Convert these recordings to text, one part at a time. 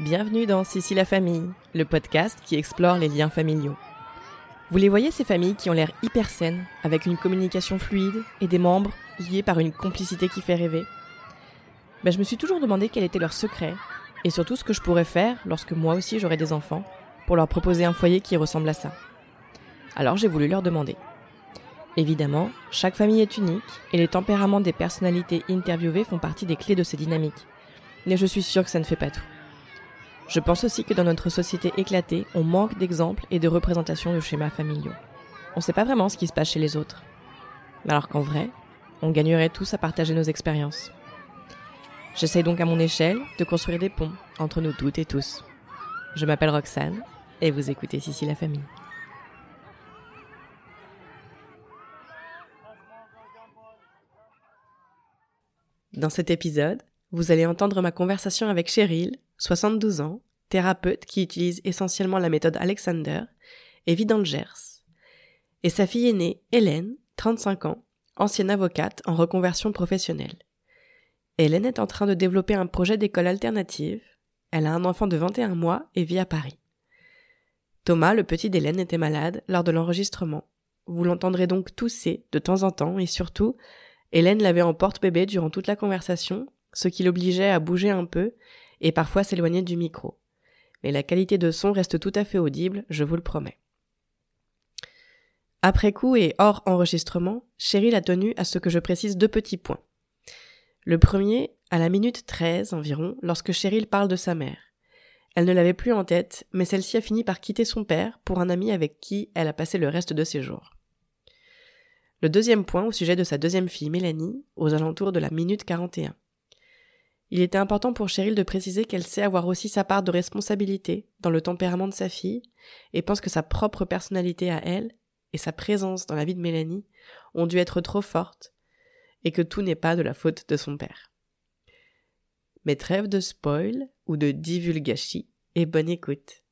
Bienvenue dans Sissi la famille, le podcast qui explore les liens familiaux. Vous les voyez ces familles qui ont l'air hyper saines, avec une communication fluide et des membres liés par une complicité qui fait rêver ben, Je me suis toujours demandé quel était leur secret, et surtout ce que je pourrais faire lorsque moi aussi j'aurais des enfants, pour leur proposer un foyer qui ressemble à ça. Alors j'ai voulu leur demander. Évidemment, chaque famille est unique, et les tempéraments des personnalités interviewées font partie des clés de ces dynamiques. Mais je suis sûre que ça ne fait pas tout. Je pense aussi que dans notre société éclatée, on manque d'exemples et de représentations de schémas familiaux. On ne sait pas vraiment ce qui se passe chez les autres. Alors qu'en vrai, on gagnerait tous à partager nos expériences. J'essaye donc à mon échelle de construire des ponts entre nous toutes et tous. Je m'appelle Roxane et vous écoutez Sissi la famille. Dans cet épisode, vous allez entendre ma conversation avec Cheryl, 72 ans, thérapeute qui utilise essentiellement la méthode Alexander, et vit dans le Gers. Et sa fille aînée, Hélène, 35 ans, ancienne avocate en reconversion professionnelle. Hélène est en train de développer un projet d'école alternative. Elle a un enfant de 21 mois et vit à Paris. Thomas, le petit d'Hélène, était malade lors de l'enregistrement. Vous l'entendrez donc tousser de temps en temps et surtout, Hélène l'avait en porte-bébé durant toute la conversation, ce qui l'obligeait à bouger un peu et parfois s'éloigner du micro. Mais la qualité de son reste tout à fait audible, je vous le promets. Après coup et hors enregistrement, Cheryl a tenu à ce que je précise deux petits points. Le premier, à la minute 13 environ, lorsque Cheryl parle de sa mère. Elle ne l'avait plus en tête, mais celle-ci a fini par quitter son père pour un ami avec qui elle a passé le reste de ses jours. Le deuxième point au sujet de sa deuxième fille, Mélanie, aux alentours de la minute 41. Il était important pour Cheryl de préciser qu'elle sait avoir aussi sa part de responsabilité dans le tempérament de sa fille et pense que sa propre personnalité à elle et sa présence dans la vie de Mélanie ont dû être trop fortes et que tout n'est pas de la faute de son père. Mais trêve de spoil ou de divulgachie et bonne écoute.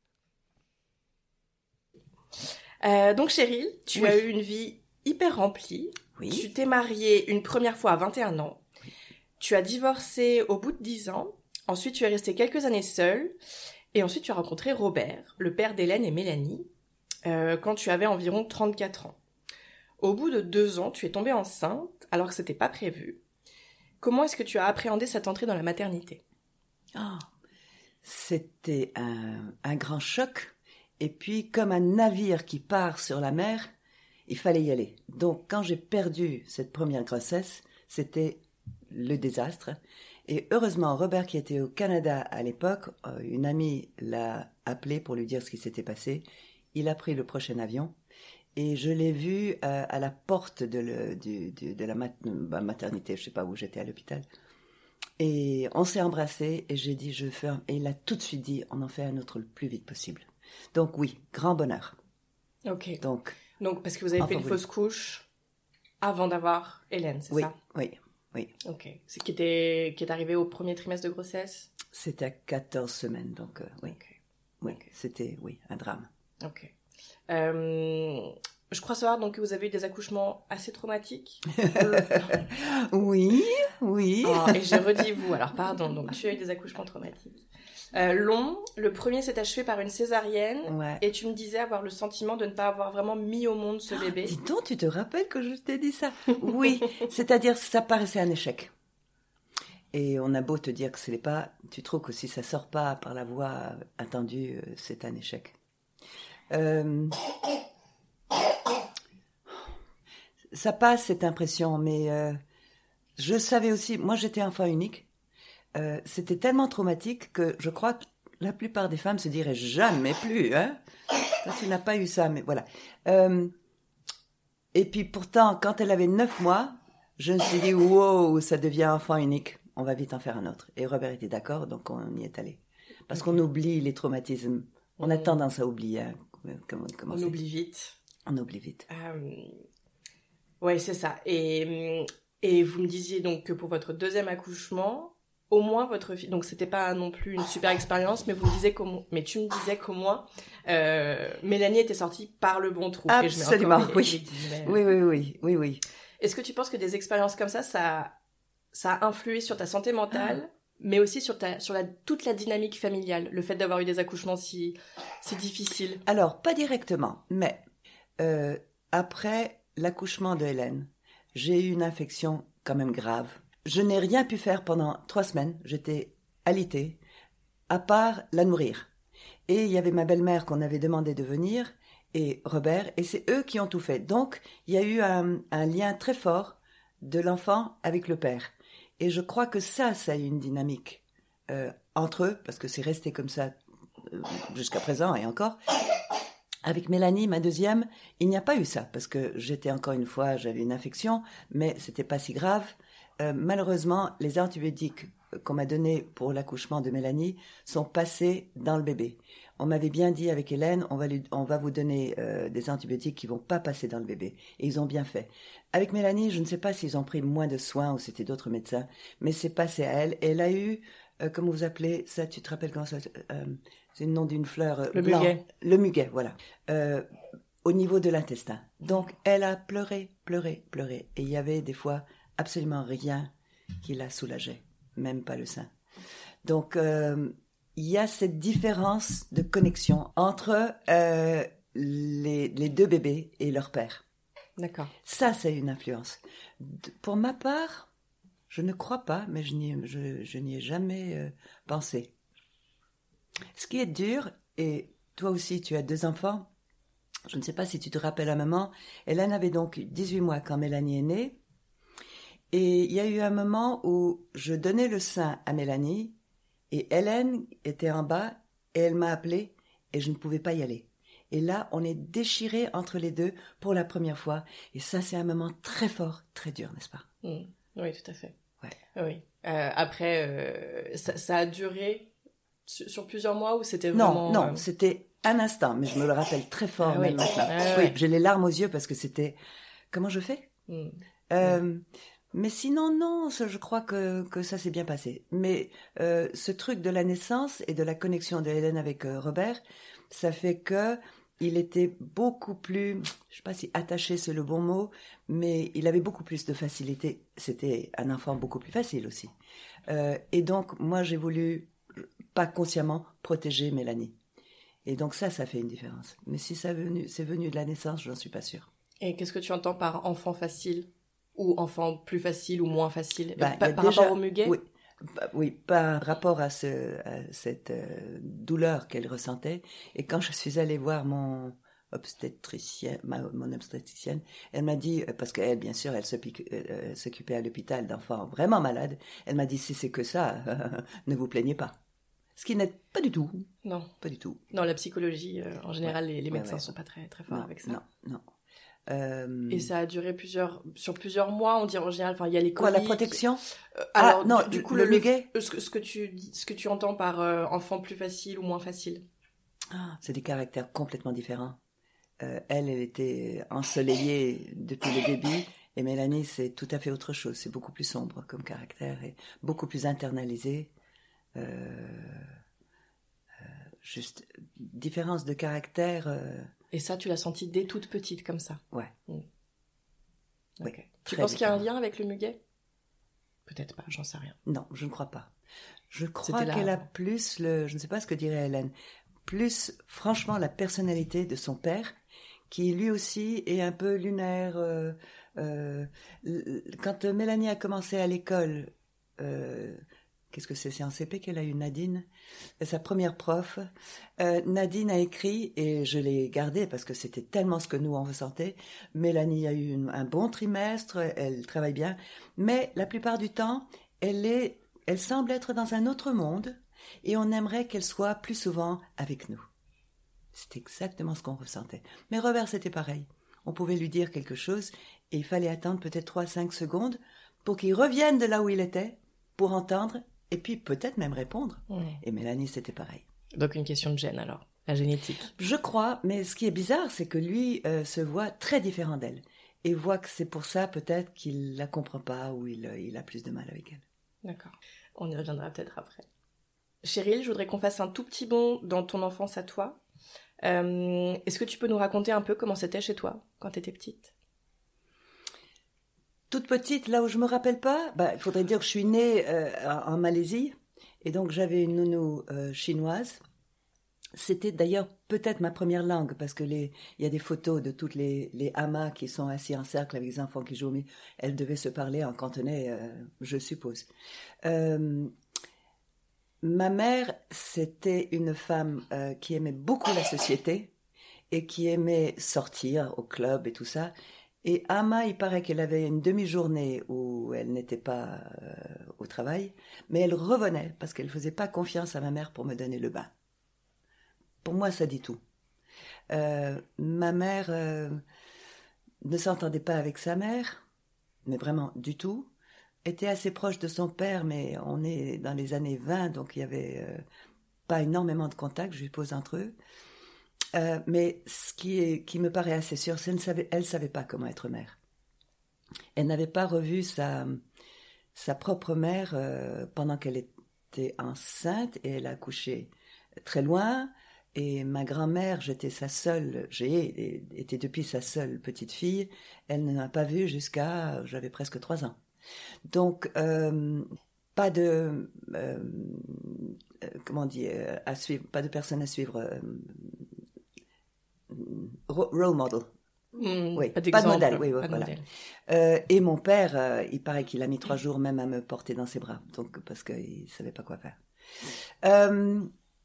Euh, donc Cheryl, tu as eu une vie hyper remplie. Oui. Tu t'es mariée une première fois à 21 ans. Tu as divorcé au bout de 10 ans. Ensuite, tu es restée quelques années seule. Et ensuite, tu as rencontré Robert, le père d'Hélène et Mélanie, euh, quand tu avais environ 34 ans. Au bout de deux ans, tu es tombée enceinte alors que c'était pas prévu. Comment est-ce que tu as appréhendé cette entrée dans la maternité? Ah, C'était un, un grand choc. Et puis, comme un navire qui part sur la mer, il fallait y aller. Donc, quand j'ai perdu cette première grossesse, c'était le désastre. Et heureusement, Robert, qui était au Canada à l'époque, euh, une amie l'a appelé pour lui dire ce qui s'était passé. Il a pris le prochain avion. Et je l'ai vu euh, à la porte de, le- du- du- de la mat- ma maternité, je sais pas où j'étais à l'hôpital. Et on s'est embrassés et j'ai dit je ferme. Et il a tout de suite dit on en fait un autre le plus vite possible. Donc oui, grand bonheur. Ok. Donc Donc, parce que vous avez Enfin, fait une oui. fausse couche avant d'avoir Hélène, c'est oui, ça? oui, oui. Ok. C'est qui, était, qui est arrivé au premier trimestre de grossesse? C'était à 14 semaines, donc euh, oui, oui, c'était oui un drame. Ok. Euh, je crois savoir donc que vous avez eu des accouchements assez traumatiques? Oui, oui. Oh, et j'ai redit vous, alors pardon, donc tu as eu des accouchements traumatiques. Euh, long, le premier s'est achevé par une césarienne Ouais. et tu me disais avoir le sentiment de ne pas avoir vraiment mis au monde ce bébé. Dis donc, tu te rappelles que je t'ai dit ça? Oui, c'est-à-dire ça paraissait un échec. Et on a beau te dire que ce n'est pas, tu trouves que si ça sort pas par la voie attendue, euh, c'est un échec. Euh, Ça passe cette impression, mais euh, je savais aussi, moi j'étais enfant unique, Euh, c'était tellement traumatique que je crois que la plupart des femmes se diraient jamais plus, hein Toi, tu n'as pas eu ça, mais voilà. Euh, et puis pourtant, quand elle avait neuf mois, je me suis dit, wow, ça devient enfant unique. On va vite en faire un autre. Et Robert était d'accord, donc on y est allé. Parce qu'on oublie les traumatismes. On a tendance à oublier. hein, comment, comment On oublie vite. On oublie vite. Euh, ouais, c'est ça. Et, et vous me disiez donc que pour votre deuxième accouchement, au moins votre fille, donc c'était pas non plus une super expérience, mais vous me disiez mais tu me disais qu'au moins euh, Mélanie était sortie par le bon trou. Et Absolument, les- oui. Oui, oui, oui, oui, oui. Est-ce que tu penses que des expériences comme ça, ça, ça a influé sur ta santé mentale mais aussi sur, ta, sur la, toute la dynamique familiale, le fait d'avoir eu des accouchements si, si difficiles? Alors, pas directement, mais euh, après l'accouchement de Hélène, j'ai eu une infection quand même grave. Je n'ai rien pu faire pendant trois semaines, j'étais alitée, à part la nourrir. Et il y avait ma belle-mère qu'on avait demandé de venir, et Robert, et c'est eux qui ont tout fait. Donc, il y a eu un, lien très fort de l'enfant avec le père. Et je crois que ça, ça a eu une dynamique euh, entre eux, parce que c'est resté comme ça euh, jusqu'à présent et encore. Avec Mélanie, ma deuxième, il n'y a pas eu ça, parce que j'étais encore une fois, j'avais une infection, mais c'était pas si grave. Euh, malheureusement, les antibiotiques qu'on m'a donnés pour l'accouchement de Mélanie sont passés dans le bébé. On m'avait bien dit avec Hélène, on va, lui, on va vous donner euh, des antibiotiques qui vont pas passer dans le bébé. Et ils ont bien fait. Avec Mélanie, je ne sais pas s'ils ont pris moins de soins ou c'était d'autres médecins, mais c'est passé à elle. Et elle a eu, euh, comment vous appelez ça Tu te rappelles comment ça euh, C'est le nom d'une fleur. le muguet. Le muguet, voilà. au niveau de l'intestin. Donc, elle a pleuré, pleuré, pleuré. Et il y avait des fois absolument rien qui la soulageait, même pas le sein. Donc, il y a cette différence de connexion entre euh, les, deux bébés et leur père. D'accord. Ça, c'est une influence. Pour ma part, je ne crois pas, mais je n'y ai jamais euh, pensé. Ce qui est dur, et toi aussi, tu as deux enfants, je ne sais pas si tu te rappelles à maman, Hélène avait donc 18 mois quand Mélanie est née, et il y a eu un moment où je donnais le sein à Mélanie, et Hélène était en bas et elle m'a appelé et je ne pouvais pas y aller. Et là, on est déchiré entre les deux pour la première fois. Et ça, c'est un moment très fort, très dur, n'est-ce pas? Mmh. Oui, tout à fait. Ouais. Oui. Euh, après, euh, ça, a duré sur, plusieurs mois ou c'était vraiment... Non, non, euh, c'était un instant, mais je me le rappelle très fort ah, même oui. maintenant. Ah, oui, j'ai les larmes aux yeux parce que c'était... Comment je fais? Mmh. Mais sinon, non, je crois que, que ça s'est bien passé. Mais euh, ce truc de la naissance et de la connexion de Hélène avec euh, Robert, ça fait que il était beaucoup plus, je sais pas si attaché c'est le bon mot, mais il avait beaucoup plus de facilité. C'était un enfant beaucoup plus facile aussi. Euh, et donc, moi, j'ai voulu, pas consciemment, protéger Mélanie. Et donc ça, ça fait une différence. Mais si ça c'est venu de la naissance, je n'en suis pas sûre. Et qu'est-ce que tu entends par enfant facile? Ou enfant plus facile ou moins facile bah, par, rapport au muguet? oui. Bah, oui, par rapport à, ce, cette euh, douleur qu'elle ressentait. Et quand je suis allée voir mon obstétricienne, mon obstétricienne, elle m'a dit, euh, parce qu'elle, bien sûr, elle euh, s'occupait à l'hôpital d'enfants vraiment malades, elle m'a dit, si c'est que ça, ne vous plaignez pas. Ce qui n'est pas du tout. Non. Pas du tout. Non, la psychologie, en général, les, médecins ne sont pas très, très forts avec ça. Non, non. Euh, Et ça a duré plusieurs, sur plusieurs mois, on dirait en général. Enfin, il y a les Quoi, la protection euh, Alors, ah, non, du, coup, le, le ce, que, ce, que tu, ce que tu entends par euh, enfant plus facile ou moins facile ah, C'est des caractères complètement différents. elle, elle était ensoleillée depuis le début. Et Mélanie, c'est tout à fait autre chose. C'est beaucoup plus sombre comme caractère et beaucoup plus internalisé. juste différence de caractère et ça, tu l'as senti dès toute petite comme ça Ouais. Mm. Tu penses qu'il y a un lien avec le muguet? Peut-être pas, j'en sais rien. Non, je ne crois pas. Je crois qu'elle a plus le, je ne sais pas ce que dirait Hélène, plus franchement la personnalité de son père, qui lui aussi est un peu lunaire. Euh, euh, quand Mélanie a commencé à l'école, euh, qu'est-ce que c'est? C'est un CP qu'elle a eu, Nadine, sa première prof. Euh, Nadine a écrit, et je l'ai gardé parce que c'était tellement ce que nous en ressentait. Mélanie a eu un bon trimestre, elle travaille bien, mais la plupart du temps, elle est, elle semble être dans un autre monde, et on aimerait qu'elle soit plus souvent avec nous. C'est exactement ce qu'on ressentait. Mais Robert, c'était pareil. On pouvait lui dire quelque chose, et il fallait attendre peut-être trois, cinq secondes pour qu'il revienne de là où il était, pour entendre et puis peut-être même répondre. Et Mélanie, c'était pareil. Donc une question de gène alors, la génétique. Je crois, mais ce qui est bizarre, c'est que lui euh, se voit très différent d'elle et voit que c'est pour ça peut-être qu'il la comprend pas ou il, il a plus de mal avec elle. D'accord. On y reviendra peut-être après. Cheryl, je voudrais qu'on fasse un tout petit bond dans ton enfance à toi. Euh, est-ce que tu peux nous raconter un peu comment c'était chez toi quand tu étais petite? Toute petite, là où je me rappelle pas, bah, il faudrait dire que je suis née euh, en Malaisie. Et donc j'avais une nounou euh, chinoise. C'était d'ailleurs peut-être ma première langue parce que les, il y a des photos de toutes les, les hamas qui sont assis en cercle avec les enfants qui jouent, mais elles devaient se parler en cantonais, euh, je suppose. Ma mère, c'était une femme qui aimait beaucoup la société et qui aimait sortir au club et tout ça. Et Ama, il paraît qu'elle avait une demi-journée où elle n'était pas euh, au travail, mais elle revenait parce qu'elle faisait pas confiance à ma mère pour me donner le bain. Pour moi, ça dit tout. Euh, ma mère euh, ne s'entendait pas avec sa mère, mais vraiment du tout. Était assez proche de son père, mais on est dans les années 20, donc il y avait pas énormément de contact, je suppose, entre eux. Euh, mais ce qui, me paraît assez sûr, c'est qu'elle ne savait, pas comment être mère. Elle n'avait pas revu sa, propre mère euh, pendant qu'elle était enceinte et elle a accouché très loin. Et ma grand-mère, j'étais sa seule, j'ai été depuis sa seule petite fille. Elle ne m'a pas vue jusqu'à, j'avais presque trois ans. Donc, euh, pas de, comment dire, pas de personne à suivre role model. Mmh, oui, pas, pas de modèle. Oui, pas de voilà. modèle. Euh, et mon père, euh, il paraît qu'il a mis trois jours même à me porter dans ses bras, donc parce qu'il savait pas quoi faire. Euh,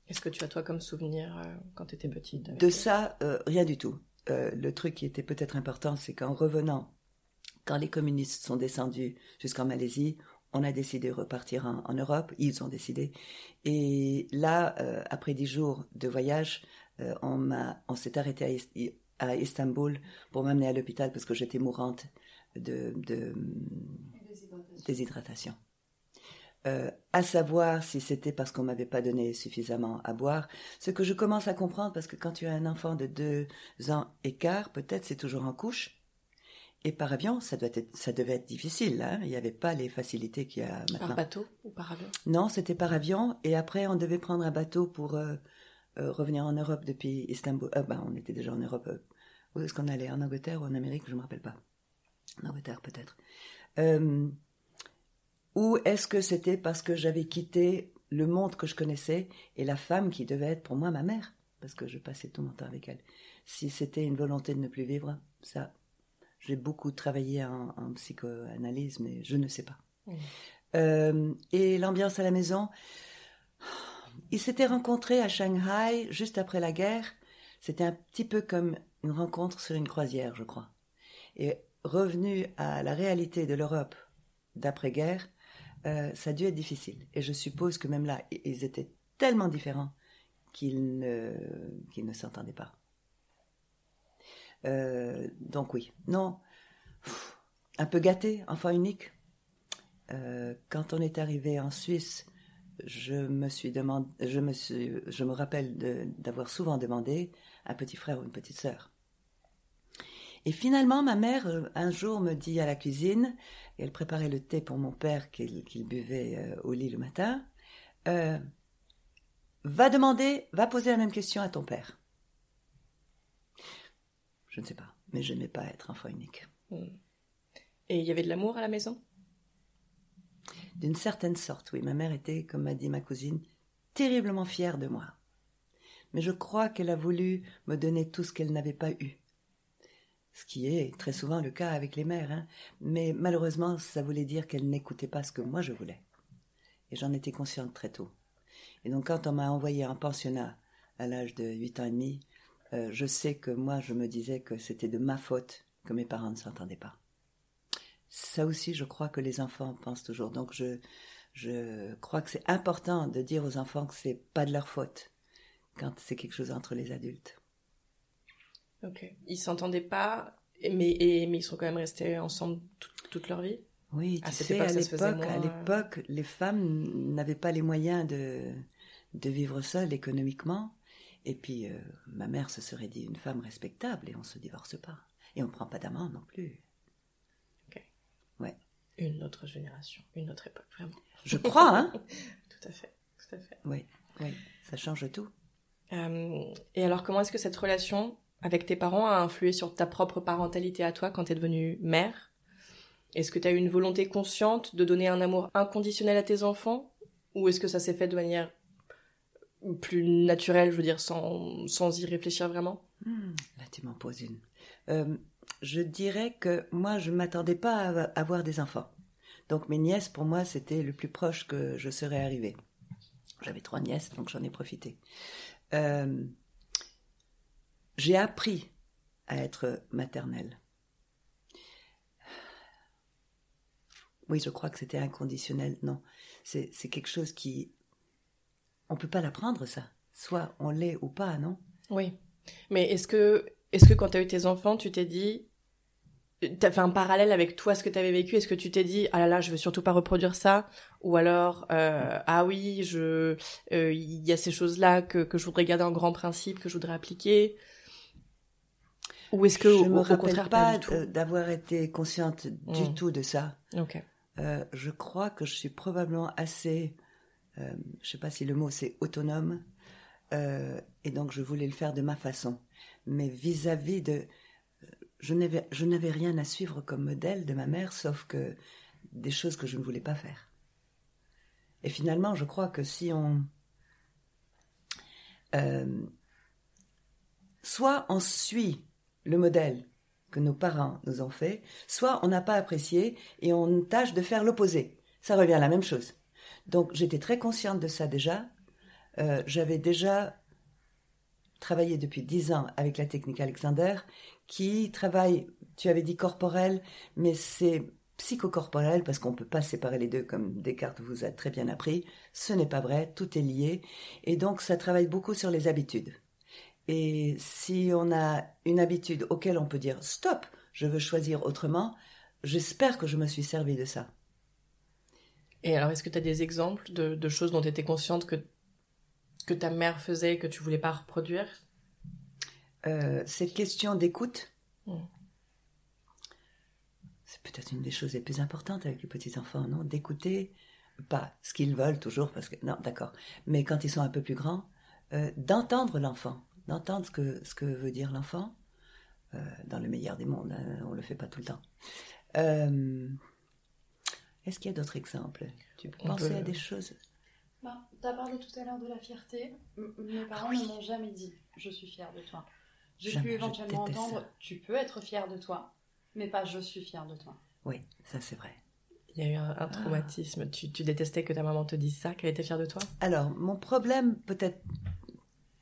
Qu'est-ce que tu as toi comme souvenir euh, quand tu étais petite de ça, rien du tout. Le truc qui était peut-être important, c'est qu'en revenant, quand les communistes sont descendus jusqu'en Malaisie, on a décidé de repartir en, en Europe. Ils ont décidé. Et là, euh, après dix jours de voyage, euh, on m'a, on s'est arrêté à, Is- à Istanbul pour m'amener à l'hôpital parce que j'étais mourante de, de déshydratation. Euh, à savoir si c'était parce qu'on m'avait pas donné suffisamment à boire, ce que je commence à comprendre parce que quand tu as un enfant de deux ans et quart, peut-être c'est toujours en couche. Et par avion, ça, doit être, ça devait être difficile. Hein il n'y avait pas les facilités qu'il y a maintenant. Par bateau ou par avion? Non, c'était par avion. Et après, on devait prendre un bateau pour euh, revenir en Europe depuis Istanbul. Euh, ben, on était déjà en Europe. euh, où est-ce qu'on allait En Angleterre ou en Amérique Je ne me rappelle pas. En Angleterre, peut-être. Euh, ou est-ce que c'était parce que j'avais quitté le monde que je connaissais et la femme qui devait être pour moi ma mère? Parce que je passais tout mon temps avec elle. Si c'était une volonté de ne plus vivre, ça, j'ai beaucoup travaillé en, en psychoanalyse, mais je ne sais pas. Euh, et l'ambiance à la maison, ils s'étaient rencontrés à Shanghai juste après la guerre. C'était un petit peu comme une rencontre sur une croisière, je crois. Et revenu à la réalité de l'Europe d'après-guerre, euh, ça a dû être difficile. Et je suppose que même là, ils étaient tellement différents qu'ils ne, s'entendaient pas. Euh, donc oui, non, un peu gâté, enfant unique. Euh, quand on est arrivé en Suisse, je me suis demandé, je me suis, je me rappelle d'avoir souvent demandé un petit frère ou une petite sœur. Et finalement, ma mère, euh, un jour, me dit à la cuisine, elle préparait le thé pour mon père qu'il buvait euh, au lit le matin, euh, va demander, va poser la même question à ton père. Je ne sais pas, mais je n'aimais pas être enfant unique. Et il y avait de l'amour à la maison? D'une certaine sorte, oui. Ma mère était, comme m'a dit ma cousine, terriblement fière de moi. Mais je crois qu'elle a voulu me donner tout ce qu'elle n'avait pas eu. Ce qui est très souvent le cas avec les mères. Hein. Mais malheureusement, ça voulait dire qu'elle n'écoutait pas ce que moi je voulais. Et j'en étais consciente très tôt. Et donc quand on m'a envoyé en pensionnat à l'âge de 8 ans et demi, euh, je sais que moi je me disais que c'était de ma faute que mes parents ne s'entendaient pas. Ça aussi, je crois que les enfants pensent toujours. Donc, je, je crois que c'est important de dire aux enfants que c'est pas de leur faute quand c'est quelque chose entre les adultes. Ok. Ils s'entendaient pas, mais, et, mais ils sont quand même restés ensemble tout- toute leur vie? Oui, tu Ah, sais, c'était pas à l'époque, à euh. l'époque, les femmes n'avaient pas les moyens de, de vivre seules économiquement. Et puis, euh, ma mère se serait dit une femme respectable et on se divorce pas. Et on prend pas d'amant non plus. Une autre génération, une autre époque, vraiment. Je crois, hein Tout à fait, tout à fait. Oui, oui, ça change tout. Euh, et alors, comment est-ce que cette relation avec tes parents a influé sur ta propre parentalité à toi quand t'es devenue mère? Est-ce que tu as eu une volonté consciente de donner un amour inconditionnel à tes enfants? Ou est-ce que ça s'est fait de manière plus naturelle, je veux dire, sans, sans y réfléchir vraiment? Hmm, Là, tu m'en poses une. Euh, je dirais que moi, je ne m'attendais pas à avoir des enfants. Donc mes nièces, pour moi, c'était le plus proche que je serais arrivée. J'avais trois nièces, donc j'en ai profité. Euh, j'ai appris à être maternelle. Oui, je crois que c'était inconditionnel. Non, c'est quelque chose qui... On peut pas l'apprendre, ça. Soit on l'est ou pas, non Oui. Mais est-ce que, est que quand tu as eu tes enfants, tu t'es dit... Tu as fait un parallèle avec toi, ce que tu avais vécu Est-ce que tu t'es dit, ah là là, je veux surtout pas reproduire ça Ou alors, euh, ah oui, je, euh, il y a ces choses-là que, que je voudrais garder en grand principe, que je voudrais appliquer ou est-ce que je me rappelle pas, d'avoir été consciente du mmh. tout de ça. Ok. Euh, je crois que je suis probablement assez, je sais pas si le mot c'est autonome, et donc je voulais le faire de ma façon. Mais vis-à-vis de, je n'avais, rien à suivre comme modèle de ma mère, sauf que des choses que je ne voulais pas faire. Et finalement, je crois que si on, soit on suit le modèle que nos parents nous ont fait, soit on n'a pas apprécié et on tâche de faire l'opposé. Ça revient à la même chose. Donc j'étais très consciente de ça déjà. Euh, j'avais déjà travaillé depuis dix ans avec la technique Alexander, qui travaille, tu avais dit corporel, mais c'est psychocorporel parce qu'on ne peut pas séparer les deux comme Descartes vous a très bien appris. Ce n'est pas vrai, tout est lié. Et donc ça travaille beaucoup sur les habitudes. Et si on a une habitude auquel on peut dire stop, je veux choisir autrement, j'espère que je me suis servi de ça. Et alors, est-ce que tu as des exemples de, choses dont tu étais consciente que, que ta mère faisait et que tu voulais pas reproduire euh, Cette question d'écoute, hmm. c'est peut-être une des choses les plus importantes avec les petits-enfants, non? D'écouter, pas ce qu'ils veulent toujours, parce que, non, d'accord, mais quand ils sont un peu plus grands, euh, d'entendre l'enfant d'entendre ce que, ce que veut dire l'enfant, euh, dans le meilleur des mondes, hein, on ne le fait pas tout le temps. Est-ce qu'il y a d'autres exemples? Tu peux penser à des choses bah, Tu as parlé tout à l'heure de la fierté. mes parents ne m'ont jamais dit je suis fière de toi. J'ai pu éventuellement entendre tu peux être fière de toi, mais pas je suis fière de toi. Oui, ça c'est vrai. Il y a eu un, traumatisme. Tu, tu, détestais que ta maman te dise ça, qu'elle était fière de toi? Alors, mon problème, peut-être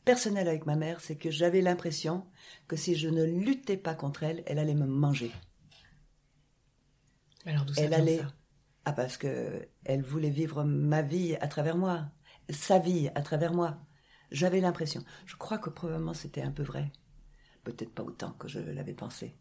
personnel avec ma mère, c'est que j'avais l'impression que si je ne luttais pas contre elle, elle allait me manger. Alors d'où ça elle allait... ça? Ah parce que elle voulait vivre ma vie à travers moi, sa vie à travers moi. J'avais l'impression. Je crois que probablement c'était un peu vrai. Peut-être pas autant que je l'avais pensé.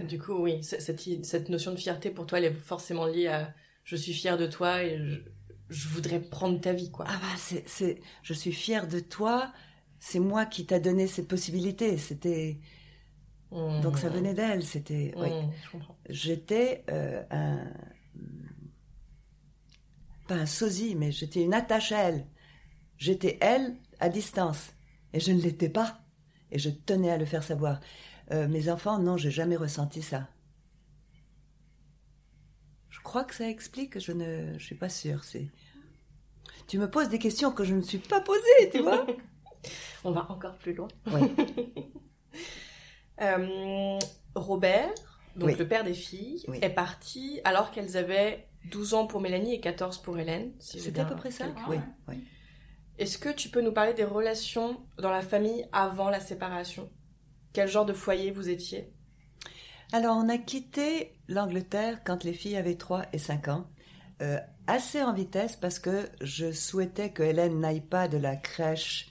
Euh. Du coup, oui, cette, cette, notion de fierté pour toi, elle est forcément liée à je suis fière de toi et je, je voudrais prendre ta vie, quoi. Ah bah, c'est, c'est, je suis fière de toi. C'est moi qui t'a donné cette possibilité. C'était, mmh. donc ça venait d'elle. C'était, oui. Mmh, j'étais euh, un, pas un sosie, mais j'étais une attache à elle. J'étais elle à distance, et je ne l'étais pas. Et je tenais à le faire savoir. Euh, mes enfants, non, j'ai jamais ressenti ça. Je crois que ça explique, je ne je suis pas sûre. C'est... Tu me poses des questions que je ne suis pas posées, tu vois On va encore plus loin. Euh, Robert, donc le père des filles, est parti alors qu'elles avaient 12 ans pour Mélanie et 14 pour Hélène. C'était à peu près ça Oui. oui. Est-ce que tu peux nous parler des relations dans la famille avant la séparation? Quel genre de foyer vous étiez? Alors, on a quitté l'Angleterre quand les filles avaient 3 et 5 ans, euh, assez en vitesse parce que je souhaitais que Hélène n'aille pas de la crèche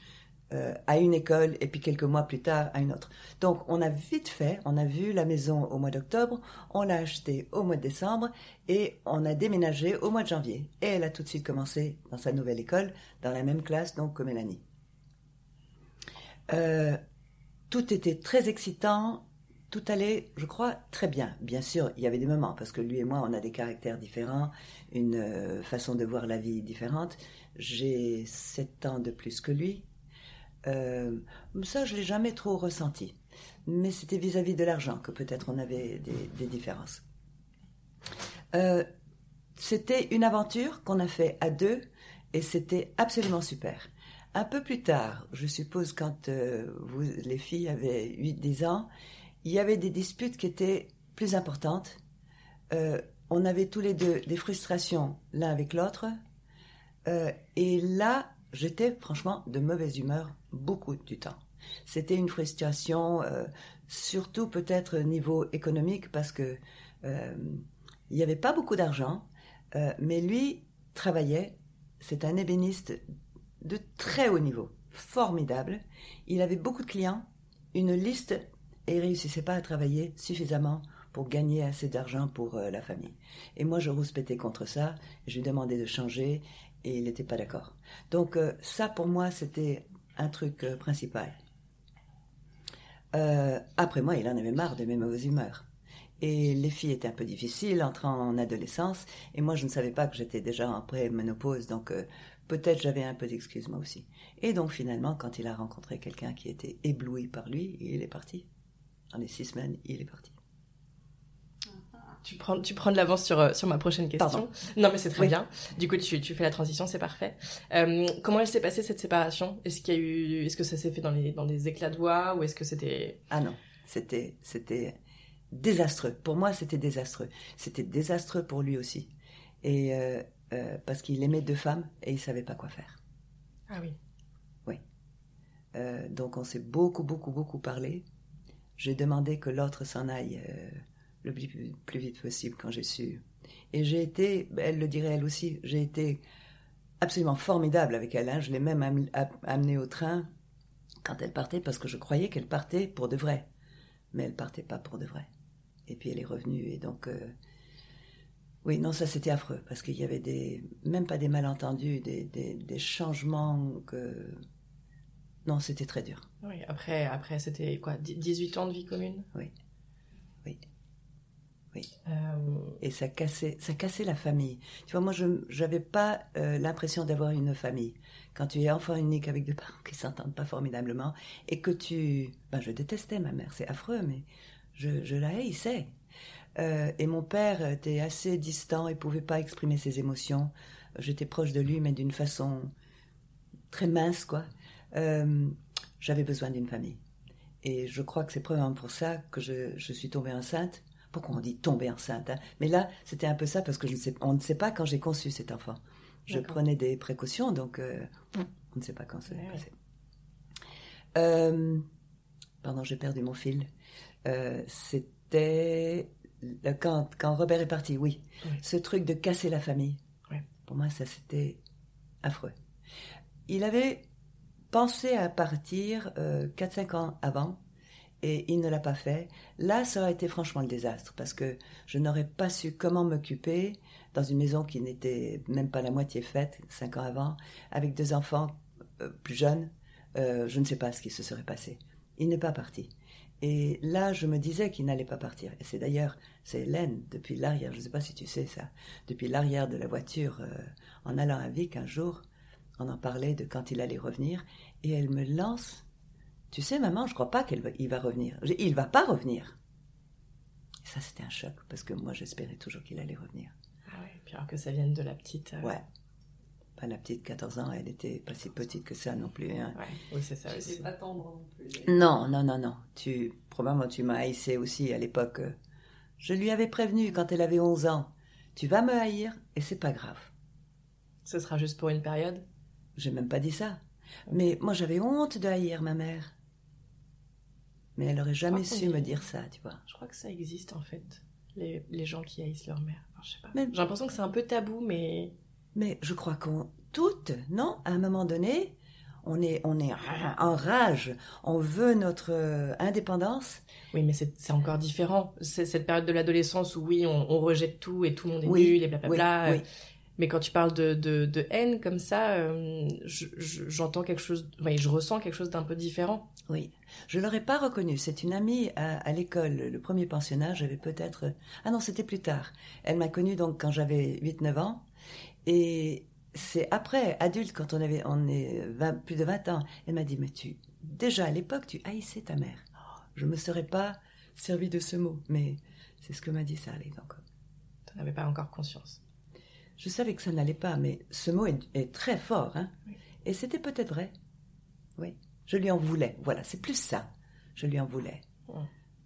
euh, à une école et puis quelques mois plus tard à une autre. Donc, on a vite fait, on a vu la maison au mois d'octobre, on l'a achetée au mois de décembre et on a déménagé au mois de janvier. Et elle a tout de suite commencé dans sa nouvelle école, dans la même classe donc que Mélanie. Euh, tout était très excitant, tout allait, je crois, très bien. Bien sûr, il y avait des moments, parce que lui et moi, on a des caractères différents, une euh, façon de voir la vie différente. J'ai sept ans de plus que lui. Euh, ça, je l'ai jamais trop ressenti. Mais c'était vis-à-vis de l'argent que peut-être on avait des, différences. Euh, c'était une aventure qu'on a fait à deux et c'était absolument super. Un peu plus tard, je suppose quand euh, vous, les filles avaient 8-10 ans, il y avait des disputes qui étaient plus importantes. On avait tous les deux des frustrations l'un avec l'autre. Et là, j'étais franchement de mauvaise humeur beaucoup du temps. C'était une frustration, surtout peut-être niveau économique, parce que n'y avait pas beaucoup d'argent, mais lui travaillait. C'est un ébéniste de très haut niveau, formidable. Il avait beaucoup de clients, une liste, et il réussissait pas à travailler suffisamment pour gagner assez d'argent pour euh, la famille. Et moi, je rouspétais contre ça, je lui demandais de changer, et il n'était pas d'accord. Donc euh, ça, pour moi, c'était un truc euh, principal. après moi, il en avait marre de mes mauvaises humeurs. Et les filles étaient un peu difficiles, entrant en adolescence, et moi, je ne savais pas que j'étais déjà en pré-ménopause, donc Peut-être j'avais un peu d'excuses moi aussi. Et donc finalement, quand il a rencontré quelqu'un qui était ébloui par lui, il est parti. Dans les six semaines, il est parti. Tu prends, tu prends de l'avance sur, euh, sur ma prochaine question. Non, mais c'est très bien. Du coup, tu, tu fais la transition, c'est parfait. Euh, comment elle s'est passée cette séparation? Est-ce qu'il y a eu, est-ce que ça s'est fait dans les, dans des éclats de voix ou est-ce que c'était Ah non, c'était, c'était désastreux. Pour moi, c'était désastreux. C'était désastreux pour lui aussi. Et euh, euh, parce qu'il aimait deux femmes et il savait pas quoi faire. Ah oui. Oui. Donc on s'est beaucoup, beaucoup, beaucoup parlé. J'ai demandé que l'autre s'en aille le plus, vite possible quand j'ai su. Et j'ai été, elle le dirait elle aussi, j'ai été absolument formidable avec. Hein. Je l'ai même amenée au train quand elle partait parce que je croyais qu'elle partait pour de vrai. Mais elle partait pas pour de vrai. Et puis elle est revenue et donc oui, non, ça c'était affreux, parce qu'il y avait des, même pas des malentendus, des, des, changements que... Non, c'était très dur. Oui, après, après c'était quoi 18 ans de vie commune? Oui, oui. Euh, Et ça cassait, ça cassait la famille. Tu vois, moi, je n'avais pas euh, l'impression d'avoir une famille. Quand tu es enfant unique avec des parents qui s'entendent pas formidablement, et que tu... Ben, je détestais ma mère, c'est affreux, mais je, je la haïssais. Euh, et mon père était assez distant et pouvait pas exprimer ses émotions. J'étais proche de lui, mais d'une façon très mince, quoi. Euh, j'avais besoin d'une famille. Et je crois que c'est probablement pour ça que je, suis tombée enceinte. Pourquoi on dit tomber enceinte hein? Mais là, c'était un peu ça parce que je ne sais, on ne sait pas quand j'ai conçu cet enfant. Je prenais des précautions, donc euh, on ne sait pas quand ça s'est passé. pardon, j'ai perdu mon fil. c'était quand, quand Robert est parti, oui. Ce truc de casser la famille. Pour moi, ça c'était affreux. Il avait pensé à partir euh, 4-5 ans avant et il ne l'a pas fait. Là, ça aurait été franchement le désastre parce que je n'aurais pas su comment m'occuper dans une maison qui n'était même pas la moitié faite, 5 ans avant, avec deux enfants euh, plus jeunes. Euh, je ne sais pas ce qui se serait passé. Il n'est pas parti. Et là, je me disais qu'il n'allait pas partir. Et c'est d'ailleurs, c'est Hélène, depuis l'arrière, je ne sais pas si tu sais ça, depuis l'arrière de la voiture, euh, en allant à Vic un jour, on en parlait de quand il allait revenir, et elle me lance, tu sais maman, je crois pas qu'il va, va revenir. Il va pas revenir. Et ça, c'était un choc, parce que moi, j'espérais toujours qu'il allait revenir. Ah oui, puis alors que ça vienne de la petite... Euh, ouais. Pas la petite 14 ans, elle était pas si petite que ça non plus. Hein. Oui, c'est ça aussi. pas tendre non plus. Non, non, non, non. Tu, probablement, tu m'as haïssé aussi à l'époque. Je lui avais prévenu quand elle avait 11 ans. Tu vas me haïr et c'est pas grave. Ce sera juste pour une période? J'ai même pas dit ça. Mais moi, j'avais honte de haïr ma mère. Mais elle aurait jamais su me dire ça, tu vois. Je crois que ça existe en fait, les, les gens qui haïssent leur mère. je sais pas. J'ai l'impression que c'est un peu tabou, mais mais je crois qu'on toutes, non À un moment donné, on est, on est en rage, on veut notre euh, indépendance. Oui, mais c'est encore différent. C'est cette période de l'adolescence où oui, on, rejette tout et tout le monde est nul et blablabla. Oui, Mais quand tu parles de, de, haine comme ça, euh, j'entends quelque chose, oui, je ressens quelque chose d'un peu différent. Oui, je l'aurais pas reconnu. C'est une amie à, à l'école, le premier pensionnat, j'avais peut-être... Ah non, c'était plus tard. Elle m'a connue donc quand j'avais 8-9 ans. Et c'est après, adulte, quand on avait on est plus de 20 ans, elle m'a dit, mais tu, déjà à l'époque, tu haïssais ta mère. je ne me serais pas servi de ce mot, mais c'est ce que m'a dit Sally. Donc. Tu n'avais pas encore conscience. Je savais que ça n'allait pas, mais ce mot est, très fort. Hein Et c'était peut-être vrai. Oui. Je lui en voulais. Voilà, c'est plus ça. Je lui en voulais.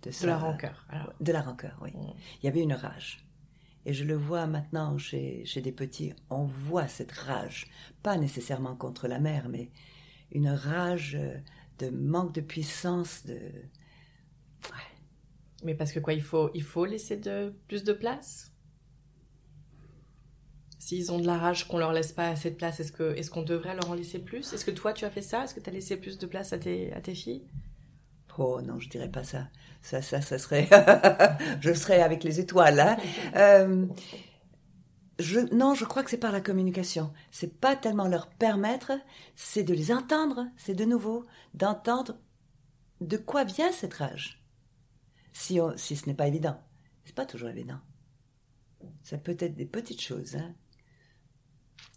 De, la rancœur. De la rancœur, oui. Il y avait une rage. Et je le vois maintenant chez, chez des petits. On voit cette rage. Pas nécessairement contre la mère, mais une rage euh, de manque de puissance, de... Mais parce que quoi, il faut, il faut laisser de, plus de place? S'ils ont de la rage qu'on leur laisse pas assez de place, est-ce que est-ce qu'on devrait leur en laisser plus? Est-ce que toi tu as fait ça? Est-ce que tu as laissé plus de place à tes, à tes filles? Oh non, je dirais pas ça. Ça, ça, ça serait. je serais avec les étoiles. Hein. Euh, je, non, je crois que c'est par la communication. C'est pas tellement leur permettre, c'est de les entendre. C'est de nouveau d'entendre de quoi vient cette rage. Si, si ce n'est pas évident, c'est pas toujours évident. Ça peut être des petites choses. Hein.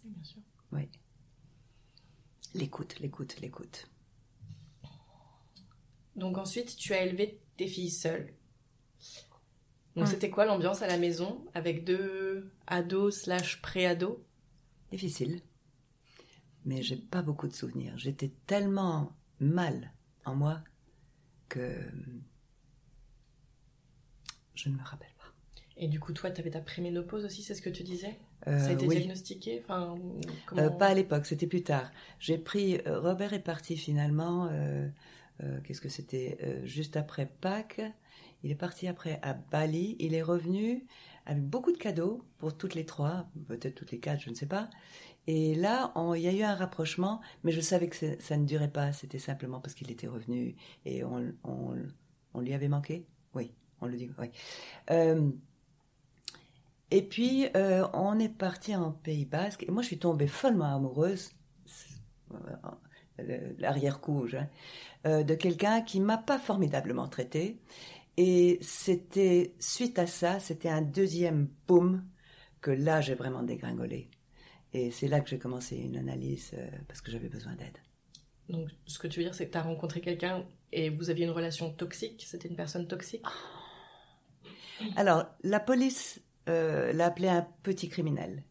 Bien sûr. Oui. L'écoute, l'écoute, l'écoute. Donc ensuite, tu as élevé tes filles seules. Donc c'était quoi l'ambiance à la maison avec deux ados slash pré-ados? Difficile. Mais j'ai pas beaucoup de souvenirs. J'étais tellement mal en moi que je ne me rappelle pas. Et du coup, toi, tu avais ta préménopause aussi, c'est ce que tu disais? Ça a été diagnostiqué enfin, euh, Pas à l'époque, c'était plus tard. J'ai pris. Euh, Robert est parti finalement. Qu'est-ce que c'était Juste après Pâques. Il est parti après à Bali. Il est revenu avec beaucoup de cadeaux pour toutes les trois, peut-être toutes les quatre, je ne sais pas. Et là, il y a eu un rapprochement, mais je savais que ça ne durait pas. C'était simplement parce qu'il était revenu et on, on, lui avait manqué. Oui, on le dit. Oui. Et puis, euh, on est parti en Pays Basque. Et moi, je suis tombée follement amoureuse, euh, l'arrière-coup, hein, euh, de quelqu'un qui m'a pas formidablement traité. Et c'était, suite à ça, c'était un deuxième boom que là, j'ai vraiment dégringolé. Et c'est là que j'ai commencé une analyse parce que j'avais besoin d'aide. Donc, ce que tu veux dire, c'est que tu as rencontré quelqu'un et vous aviez une relation toxique? C'était une personne toxique? Alors, la police euh, l'a appelé un petit criminel.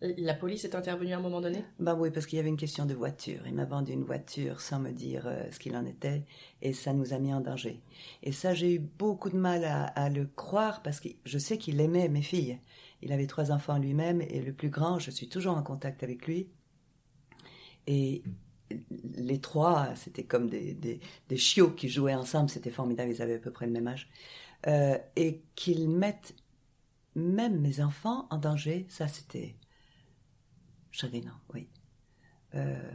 La police est intervenue à un moment donné? Ben oui, parce qu'il y avait une question de voiture. Il m'a vendu une voiture sans me dire euh, ce qu'il en était, et ça nous a mis en danger. Et ça, j'ai eu beaucoup de mal à, le croire, parce que je sais qu'il aimait mes filles. Il avait trois enfants lui-même, et le plus grand, je suis toujours en contact avec lui. Et les trois, c'était comme des, des, chiots qui jouaient ensemble, c'était formidable, ils avaient à peu près le même âge. Euh, et qu'ils mettent même mes enfants en danger, ça c'était chagrinant, oui. Euh,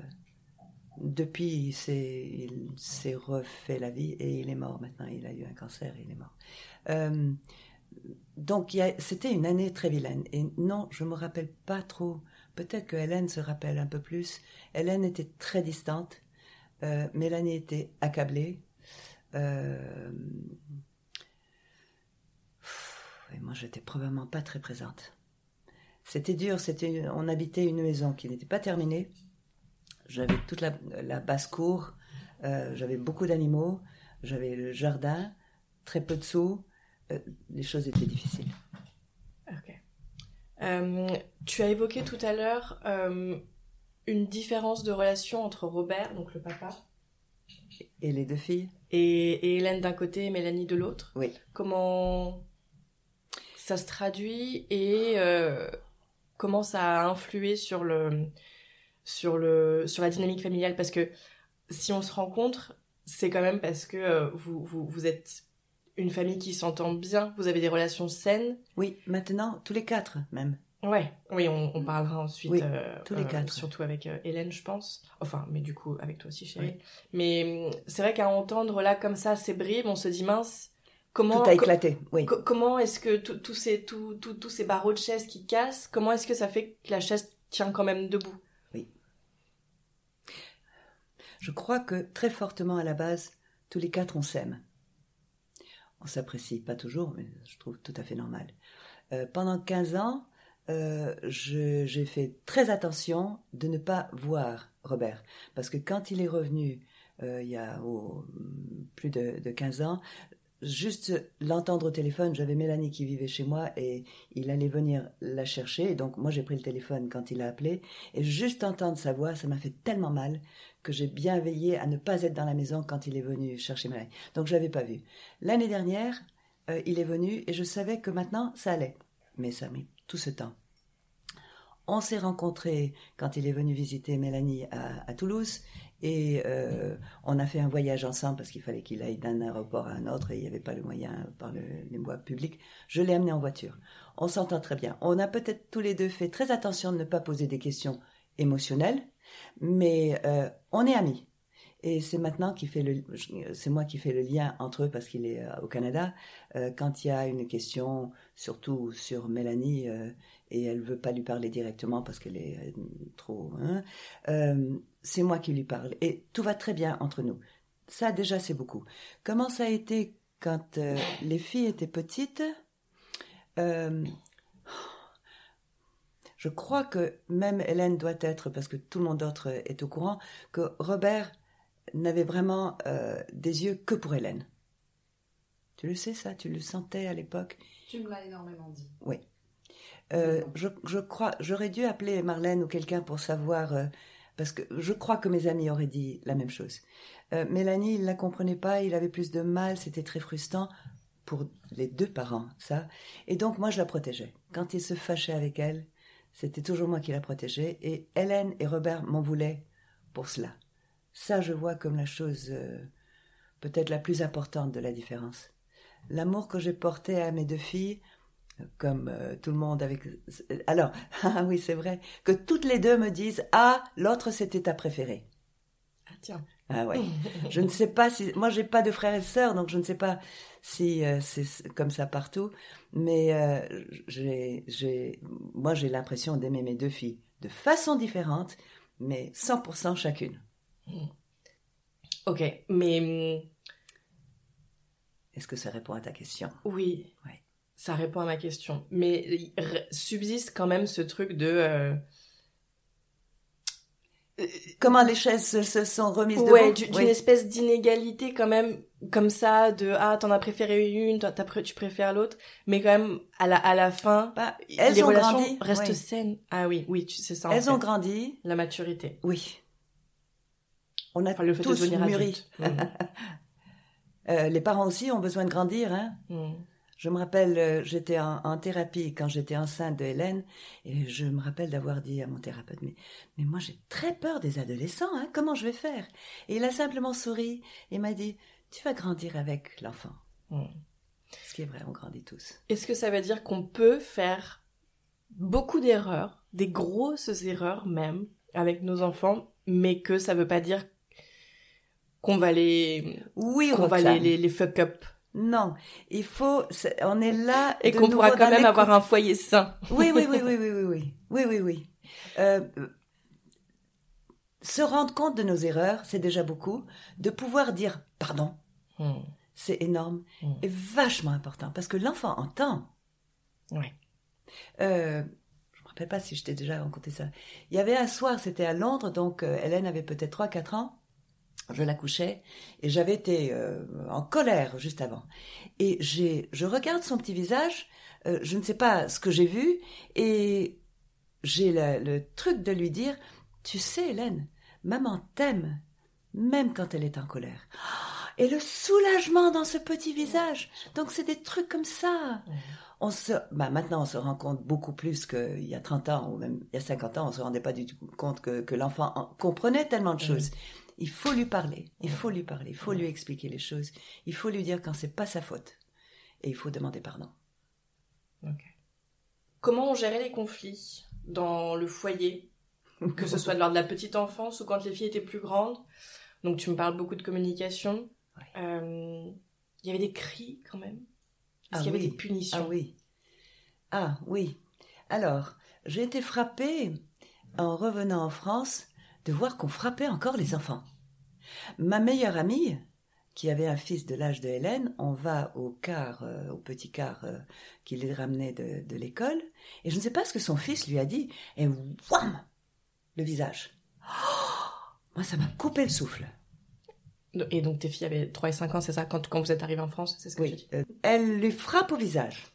depuis, il s'est refait la vie et il est mort maintenant. Il a eu un cancer et il est mort. Euh, donc c'était une année très vilaine. Et non, je me rappelle pas trop. Peut-être que Hélène se rappelle un peu plus. Hélène était très distante. Euh, Mélanie était accablée. Et moi, j'étais probablement pas très présente. C'était dur, c'était, on habitait une maison qui n'était pas terminée. J'avais toute la, basse-cour, euh, j'avais beaucoup d'animaux, j'avais le jardin, très peu de sous. Euh, les choses étaient difficiles. Ok. Euh, tu as évoqué tout à l'heure une différence de relation entre Robert, donc le papa, et les deux filles, et, et Hélène d'un côté et Mélanie de l'autre. Oui. Comment ça se traduit et euh, comment ça a influé sur le sur le sur la dynamique familiale. Parce que si on se rencontre c'est quand même parce que euh, vous, vous, vous êtes une famille qui s'entend bien vous avez des relations saines. Oui maintenant tous les quatre même. Ouais oui on, parlera ensuite oui, euh, tous les quatre. surtout avec Hélène je pense. Enfin mais du coup avec toi aussi chérie. Mais c'est vrai qu'à entendre là comme ça ces bribes on se dit mince Comment, Tout a éclaté, oui. comment est-ce que tous ces, tous ces barreaux de chaise qui cassent, comment est-ce que ça fait que la chaise tient quand même debout? Oui. Je crois que très fortement à la base, tous les quatre, on s'aime. On s'apprécie, pas toujours, mais je trouve tout à fait normal. Euh, pendant 15 ans, euh, j'ai fait très attention de ne pas voir Robert. Parce que quand il est revenu, euh, il y a oh, plus de, de 15 ans, juste l'entendre au téléphone, j'avais Mélanie qui vivait chez moi et il allait venir la chercher. Donc moi j'ai pris le téléphone quand il a appelé et juste entendre sa voix, ça m'a fait tellement mal que j'ai bien veillé à ne pas être dans la maison quand il est venu chercher Mélanie. Donc je l'avais pas vu. L'année dernière, euh, il est venu et je savais que maintenant ça allait. Mais ça mis tout ce temps. On s'est rencontrés quand il est venu visiter Mélanie à, Toulouse et euh, on a fait un voyage ensemble parce qu'il fallait qu'il aille d'un aéroport à un autre et il n'y avait pas le moyen par les voies publiques. Je l'ai amené en voiture. On s'entend très bien. On a peut-être tous les deux fait très attention de ne pas poser des questions émotionnelles, mais euh, on est amis. Et c'est maintenant qui fait le, c'est moi qui fais le lien entre eux parce qu'il est euh, au Canada. Euh, quand il y a une question, surtout sur Mélanie, euh, et elle veut pas lui parler directement parce qu'elle est trop, hein, c'est moi qui lui parle. Et tout va très bien entre nous. Ça déjà c'est beaucoup. Comment ça a été quand les filles étaient petites Je crois que même Hélène doit être, parce que tout le monde d'autre est au courant, que Robert n'avait vraiment euh, des yeux que pour Hélène. Tu le sais ça? Tu le sentais à l'époque? Tu me l'as énormément dit. Oui. Euh, je, crois, j'aurais dû appeler Marlène ou quelqu'un pour savoir, euh, parce que je crois que mes amis auraient dit la même chose. Mélanie, il ne la comprenait pas, il avait plus de mal, c'était très frustrant pour les deux parents, ça. Et donc moi, je la protégeais. Quand il se fâchait avec elle, c'était toujours moi qui la protégeais, et Hélène et Robert m'en voulaient pour cela. Ça, je vois comme la chose euh, peut-être la plus importante de la différence. L'amour que j'ai porté à mes deux filles, comme euh, tout le monde avec... Alors, ah oui, c'est vrai, que toutes les deux me disent « Ah, l'autre, c'était ta préférée. » Ah tiens. Ah ouais. je ne sais pas si... Moi, j'ai pas de frères et sœurs, donc je ne sais pas si euh, c'est comme ça partout. Mais j'ai, j'ai... moi, j'ai l'impression d'aimer mes deux filles de façon différente, mais 100% chacune. Ok, mais. Hmm, Est-ce que ça répond à ta question? Oui. Ça répond à ma question. Mais subsiste quand même ce truc de. Euh, Comment les chaises se, sont remises Ouais, d'une espèce d'inégalité quand même, comme ça, de ah, t'en as préféré une, toi, tu préfères l'autre, mais quand même, à la, à la fin, bah, elles les ont relations grandi, restent saines. Ah oui, oui, c'est ça. Elles ont grandi. La maturité. Oui. On a tous mûri. Mhm. Euh, les parents aussi ont besoin de grandir. Hein. Mhm. Je me rappelle, euh, j'étais en, thérapie quand j'étais enceinte de Hélène, et je me rappelle d'avoir dit à mon thérapeute, mais, mais moi j'ai très peur des adolescents, hein, comment je vais faire? Et il a simplement souri et m'a dit, tu vas grandir avec l'enfant. Mhm. Ce qui est vrai, on grandit tous. Est-ce que ça veut dire qu'on peut faire beaucoup d'erreurs, des grosses erreurs même, avec nos enfants, mais que ça ne veut pas dire qu'on va les oui qu'on va les, les, fuck up. Non. Il faut on est là et qu'on pourra quand même avoir un foyer sain. Oui oui oui oui oui oui oui. Oui oui oui. Euh, se rendre compte de nos erreurs c'est déjà beaucoup. De pouvoir dire pardon hmm. c'est énorme hmm. et vachement important parce que l'enfant entend. Oui euh, je me rappelle pas si je t'ai déjà raconté ça. Il y avait un soir c'était à Londres donc euh, Hélène avait peut-être 3 4 ans je la couchais et j'avais été euh, en colère juste avant. Et j'ai, je regarde son petit visage, euh, je ne sais pas ce que j'ai vu et j'ai le, truc de lui dire, tu sais Hélène, maman t'aime, même quand elle est en colère. Et le soulagement dans ce petit visage. Donc c'est des trucs comme ça. On se, bah maintenant on se rend compte beaucoup plus qu'il y a 30 ans ou même il y a 50 ans, on se rendait pas du tout compte que, que l'enfant comprenait tellement de choses. Il faut lui parler, il faut lui parler, il faut lui expliquer les choses, il faut lui dire quand c'est pas sa faute, et il faut demander pardon. Comment on gérait les conflits dans le foyer, que ce soit lors de la petite enfance ou quand les filles étaient plus grandes? Donc tu me parles beaucoup de communication. Euh, il y avait des cris quand même? Est-ce ah qu'il y avait des punitions? Ah oui. Ah oui. Alors, j'ai été frappée en revenant en France de voir qu'on frappait encore les enfants. Ma meilleure amie, qui avait un fils de l'âge de Hélène, on va au car, euh, au petit car euh, qui les ramenait de, l'école, et je ne sais pas ce que son fils lui a dit, et wham Le visage. moi, ça m'a coupé le souffle. Et donc tes filles avaient 3 et 5 ans, c'est ça, quand, quand vous êtes arrivés en France, c'est ce que tu Oui. dis? euh, elle lui frappe au visage.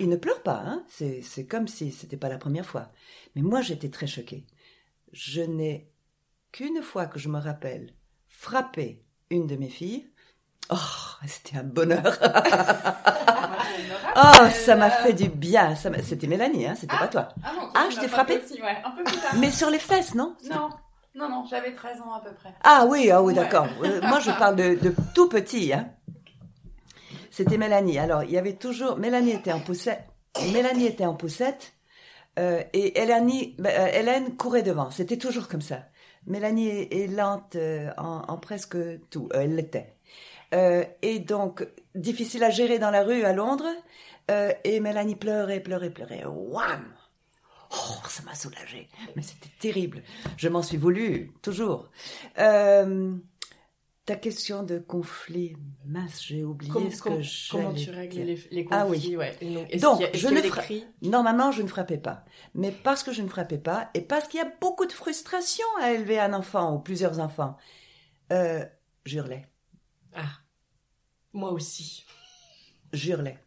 Il ne pleure pas, hein. C'est, c'est comme si c'était pas la première fois. Mais moi, j'étais très choquée. Je n'ai qu'une fois que je me rappelle frappé une de mes filles. Oh, c'était un bonheur. Oh, ça m'a fait du bien. Ça c'était Mélanie, hein. C'était pas toi. Ah non, Ah, tu je t'ai frappé aussi, ouais, un peu plus tard. Mais sur les fesses, non? Non, non, non, j'avais 13 ans à peu près. Ah oui, ah oui, Ouais. d'accord. Euh, moi, je parle de, de tout petit. Hein. C'était Mélanie. Alors, il y avait toujours... Mélanie était en poussette. Mélanie était en poussette. euh, et Hélène, ben, euh, Hélène courait devant. C'était toujours comme ça. Mélanie est, lente euh, en, presque tout. Euh, elle l'était. Euh, et donc, difficile à gérer dans la rue à Londres. Et Mélanie pleurait, pleurait, pleurait. Wham Oh, ça m'a soulagée. Mais c'était terrible. Je m'en suis voulu, toujours. Ta question de conflit, mince, j'ai oublié Comment, ce que j'allais comment tu règles les, les conflits Ah oui. ouais. Donc, a- je ne fra- Normalement, je ne frappais pas. Mais parce que je ne frappais pas, et parce qu'il y a beaucoup de frustration à élever un enfant ou plusieurs enfants, euh, j'hurlais. Ah, moi aussi. J'hurlais.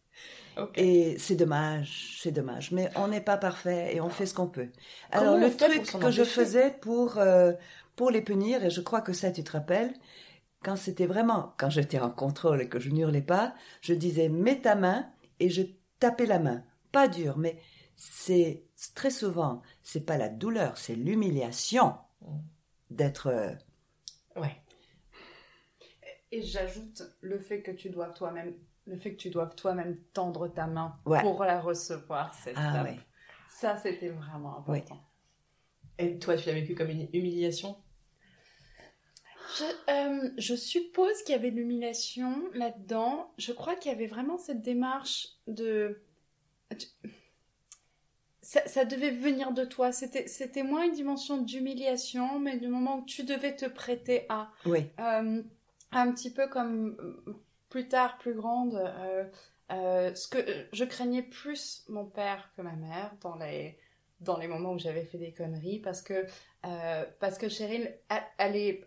Et c'est dommage, c'est dommage. Mais on n'est pas parfait et on fait ce qu'on peut. Alors, le truc que je faisais pour, euh, pour les punir, et je crois que ça, tu te rappelles, quand c'était vraiment, quand j'étais en contrôle et que je n'hurlais pas, je disais mets ta main et je tapais la main. Pas dur, mais c'est très souvent, c'est pas la douleur, c'est l'humiliation d'être. euh, Ouais. Et j'ajoute le fait que tu doives toi-même, le fait que tu toi-même tendre ta main Ouais. pour la recevoir cette Ah ouais. Ça, c'était vraiment important. Et toi, tu l'as vécu comme une humiliation? Je, euh, je suppose qu'il y avait de l'humiliation là-dedans. Je crois qu'il y avait vraiment cette démarche de. Ça, ça devait venir de toi. C'était, moins une dimension d'humiliation, mais du moment où tu devais te prêter à. Oui, Euh, un petit peu comme euh, plus tard, plus grande, euh, euh, ce que je craignais plus mon père que ma mère dans les dans les moments où j'avais fait des conneries parce que euh, parce que Cheryl est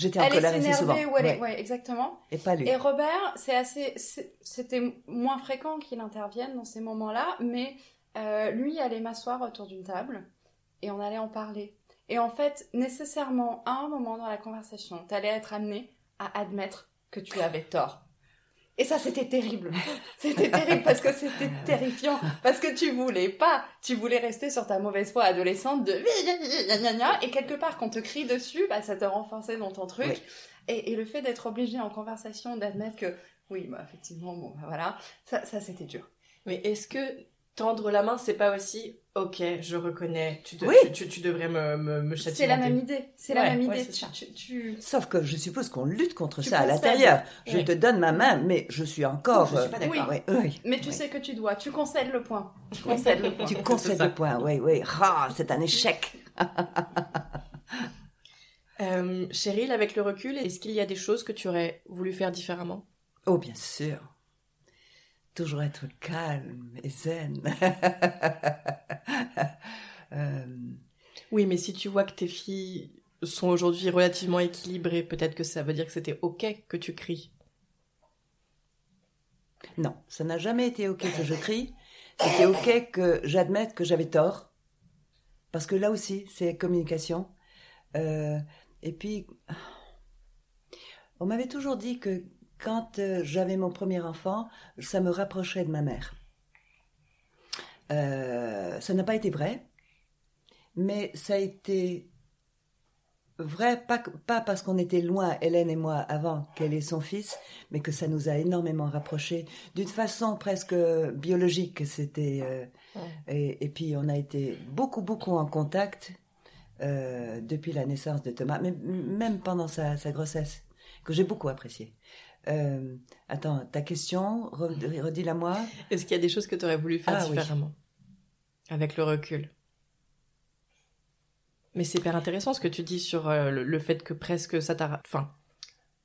j'étais en colère assez souvent. s'énerver ou elle est- Ouais. exactement Et pas lui. et Robert c'est assez c'était moins fréquent qu'il intervienne dans ces moments-là mais euh, lui allait m'asseoir autour d'une table et on allait en parler et en fait nécessairement à un moment dans la conversation t'allais être amené à admettre que tu avais tort et ça c'était terrible. C'était terrible parce que c'était terrifiant. Parce que tu voulais pas. Tu voulais rester sur ta mauvaise foi adolescente de et quelque part qu'on te crie dessus bah ça te renforçait dans ton truc. Oui. et, et le fait d'être obligé en conversation d'admettre que oui bah effectivement bon bah, voilà. Ça, ça c'était dur. Mais est-ce que tendre la main, c'est pas aussi ok, je reconnais, tu, de- Oui. tu, tu- tu devrais me, me, me châtier c'est la même idée c'est la même ouais, idée tu, Sauf que je suppose qu'on lutte contre Tu ça à l'intérieur. Je Oui. te donne ma main, mais je suis encore. Je suis pas euh, d'accord. oui, oui, mais tu oui. sais que tu dois tu concèdes le point tu concèdes le point Tu C'est concèdes le point, oui, oui. Ah, c'est un échec. Euh, Cheryl, avec le recul, est-ce qu'il y a des choses que tu aurais voulu faire différemment? Oh, bien sûr. Toujours être calme et zen. Euh, Oui, mais si tu vois que tes filles sont aujourd'hui relativement équilibrées, peut-être que ça veut dire que c'était ok que tu cries. non, ça n'a jamais été OK que je crie. C'était OK que j'admette que j'avais tort. Parce que là aussi, c'est communication. Euh, et puis, on m'avait toujours dit que quand euh, j'avais mon premier enfant, ça me rapprocherait de ma mère. Euh, ça n'a pas été vrai, mais ça a été vrai, pas, parce qu'on était loin, Hélène et moi, avant qu'elle ait son fils, mais que ça nous a énormément rapprochés, d'une façon presque biologique. C'était euh, et, et puis on a été beaucoup, beaucoup en contact euh, depuis la naissance de Thomas, mais même pendant sa, sa grossesse, que j'ai beaucoup apprécié. Euh, attends, ta question, re- redis-la moi. Est-ce qu'il y a des choses que tu aurais voulu faire Ah oui. différemment? Avec le recul. Mais c'est hyper intéressant ce que tu dis sur euh, le, le fait que presque ça t'a... Enfin,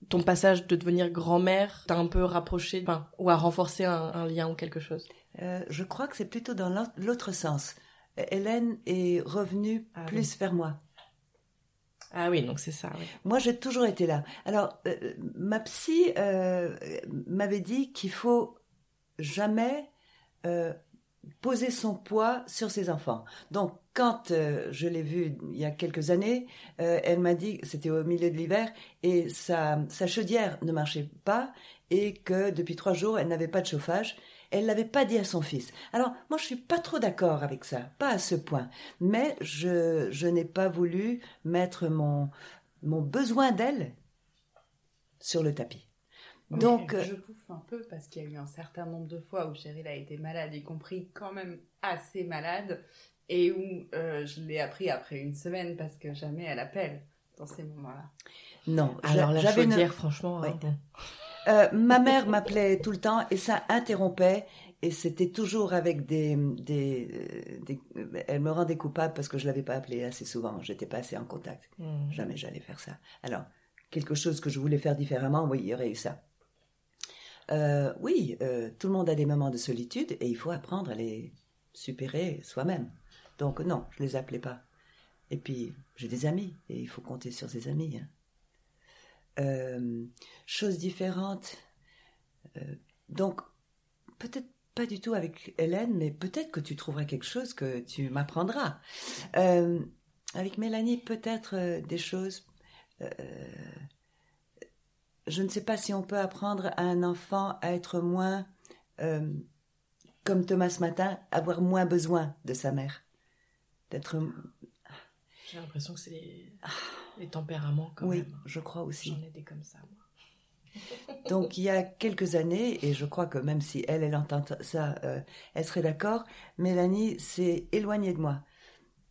ton passage de devenir grand-mère t'a un peu rapproché, enfin, ou a renforcé un, un lien ou quelque chose? Euh, je crois que c'est plutôt dans l'autre- l'autre sens. Hélène est revenue Ah plus vers moi. Ah oui, donc c'est ça. Moi, j'ai toujours été là. Alors, euh, ma psy euh, m'avait dit qu'il faut jamais euh, poser son poids sur ses enfants. Donc, quand euh, je l'ai vue il y a quelques années, euh, elle m'a dit, c'était au milieu de l'hiver, et sa chaudière ne marchait pas, et que depuis trois jours, elle n'avait pas de chauffage. Elle l'avait pas dit à son fils. Alors, moi, je suis pas trop d'accord avec ça, pas à ce point. Mais je, je n'ai pas voulu mettre mon, mon besoin d'elle sur le tapis. Donc, euh, je bouffe un peu parce qu'il y a eu un certain nombre de fois où Cheryl a été malade, y compris quand même assez malade, et où euh, je l'ai appris après une semaine parce que jamais elle appelle dans ces moments-là. non. Alors la j'avais une- chaudière, franchement. Oui. hein, bon. Euh, ma mère m'appelait tout le temps et ça interrompait et c'était toujours avec des, des, euh, des- euh, elle me rendait coupable parce que je l'avais pas appelée assez souvent, j'étais pas assez en contact. Hmm. Jamais j'allais faire ça. Alors quelque chose que je voulais faire différemment, oui, il y aurait eu ça. Euh, oui, euh, tout le monde a des moments de solitude et il faut apprendre à les supérer soi-même. Donc non, je les appelais pas. Et puis j'ai des amis et il faut compter sur ses amis. hein. Euh, chose différente. Euh, donc peut-être pas du tout avec Hélène, mais peut-être que tu trouveras quelque chose que tu m'apprendras. Euh, avec Mélanie, peut-être des choses. je ne sais pas si on peut apprendre à un enfant à être moins, comme Thomas ce matin, avoir moins besoin de sa mère. D'être. J'ai l'impression que c'est les, les tempéraments quand oui, même. je crois aussi. J'en ai des comme ça. moi. Donc il y a quelques années, et je crois que même si elle, elle entend ça, euh, elle serait d'accord, Mélanie s'est éloignée de moi.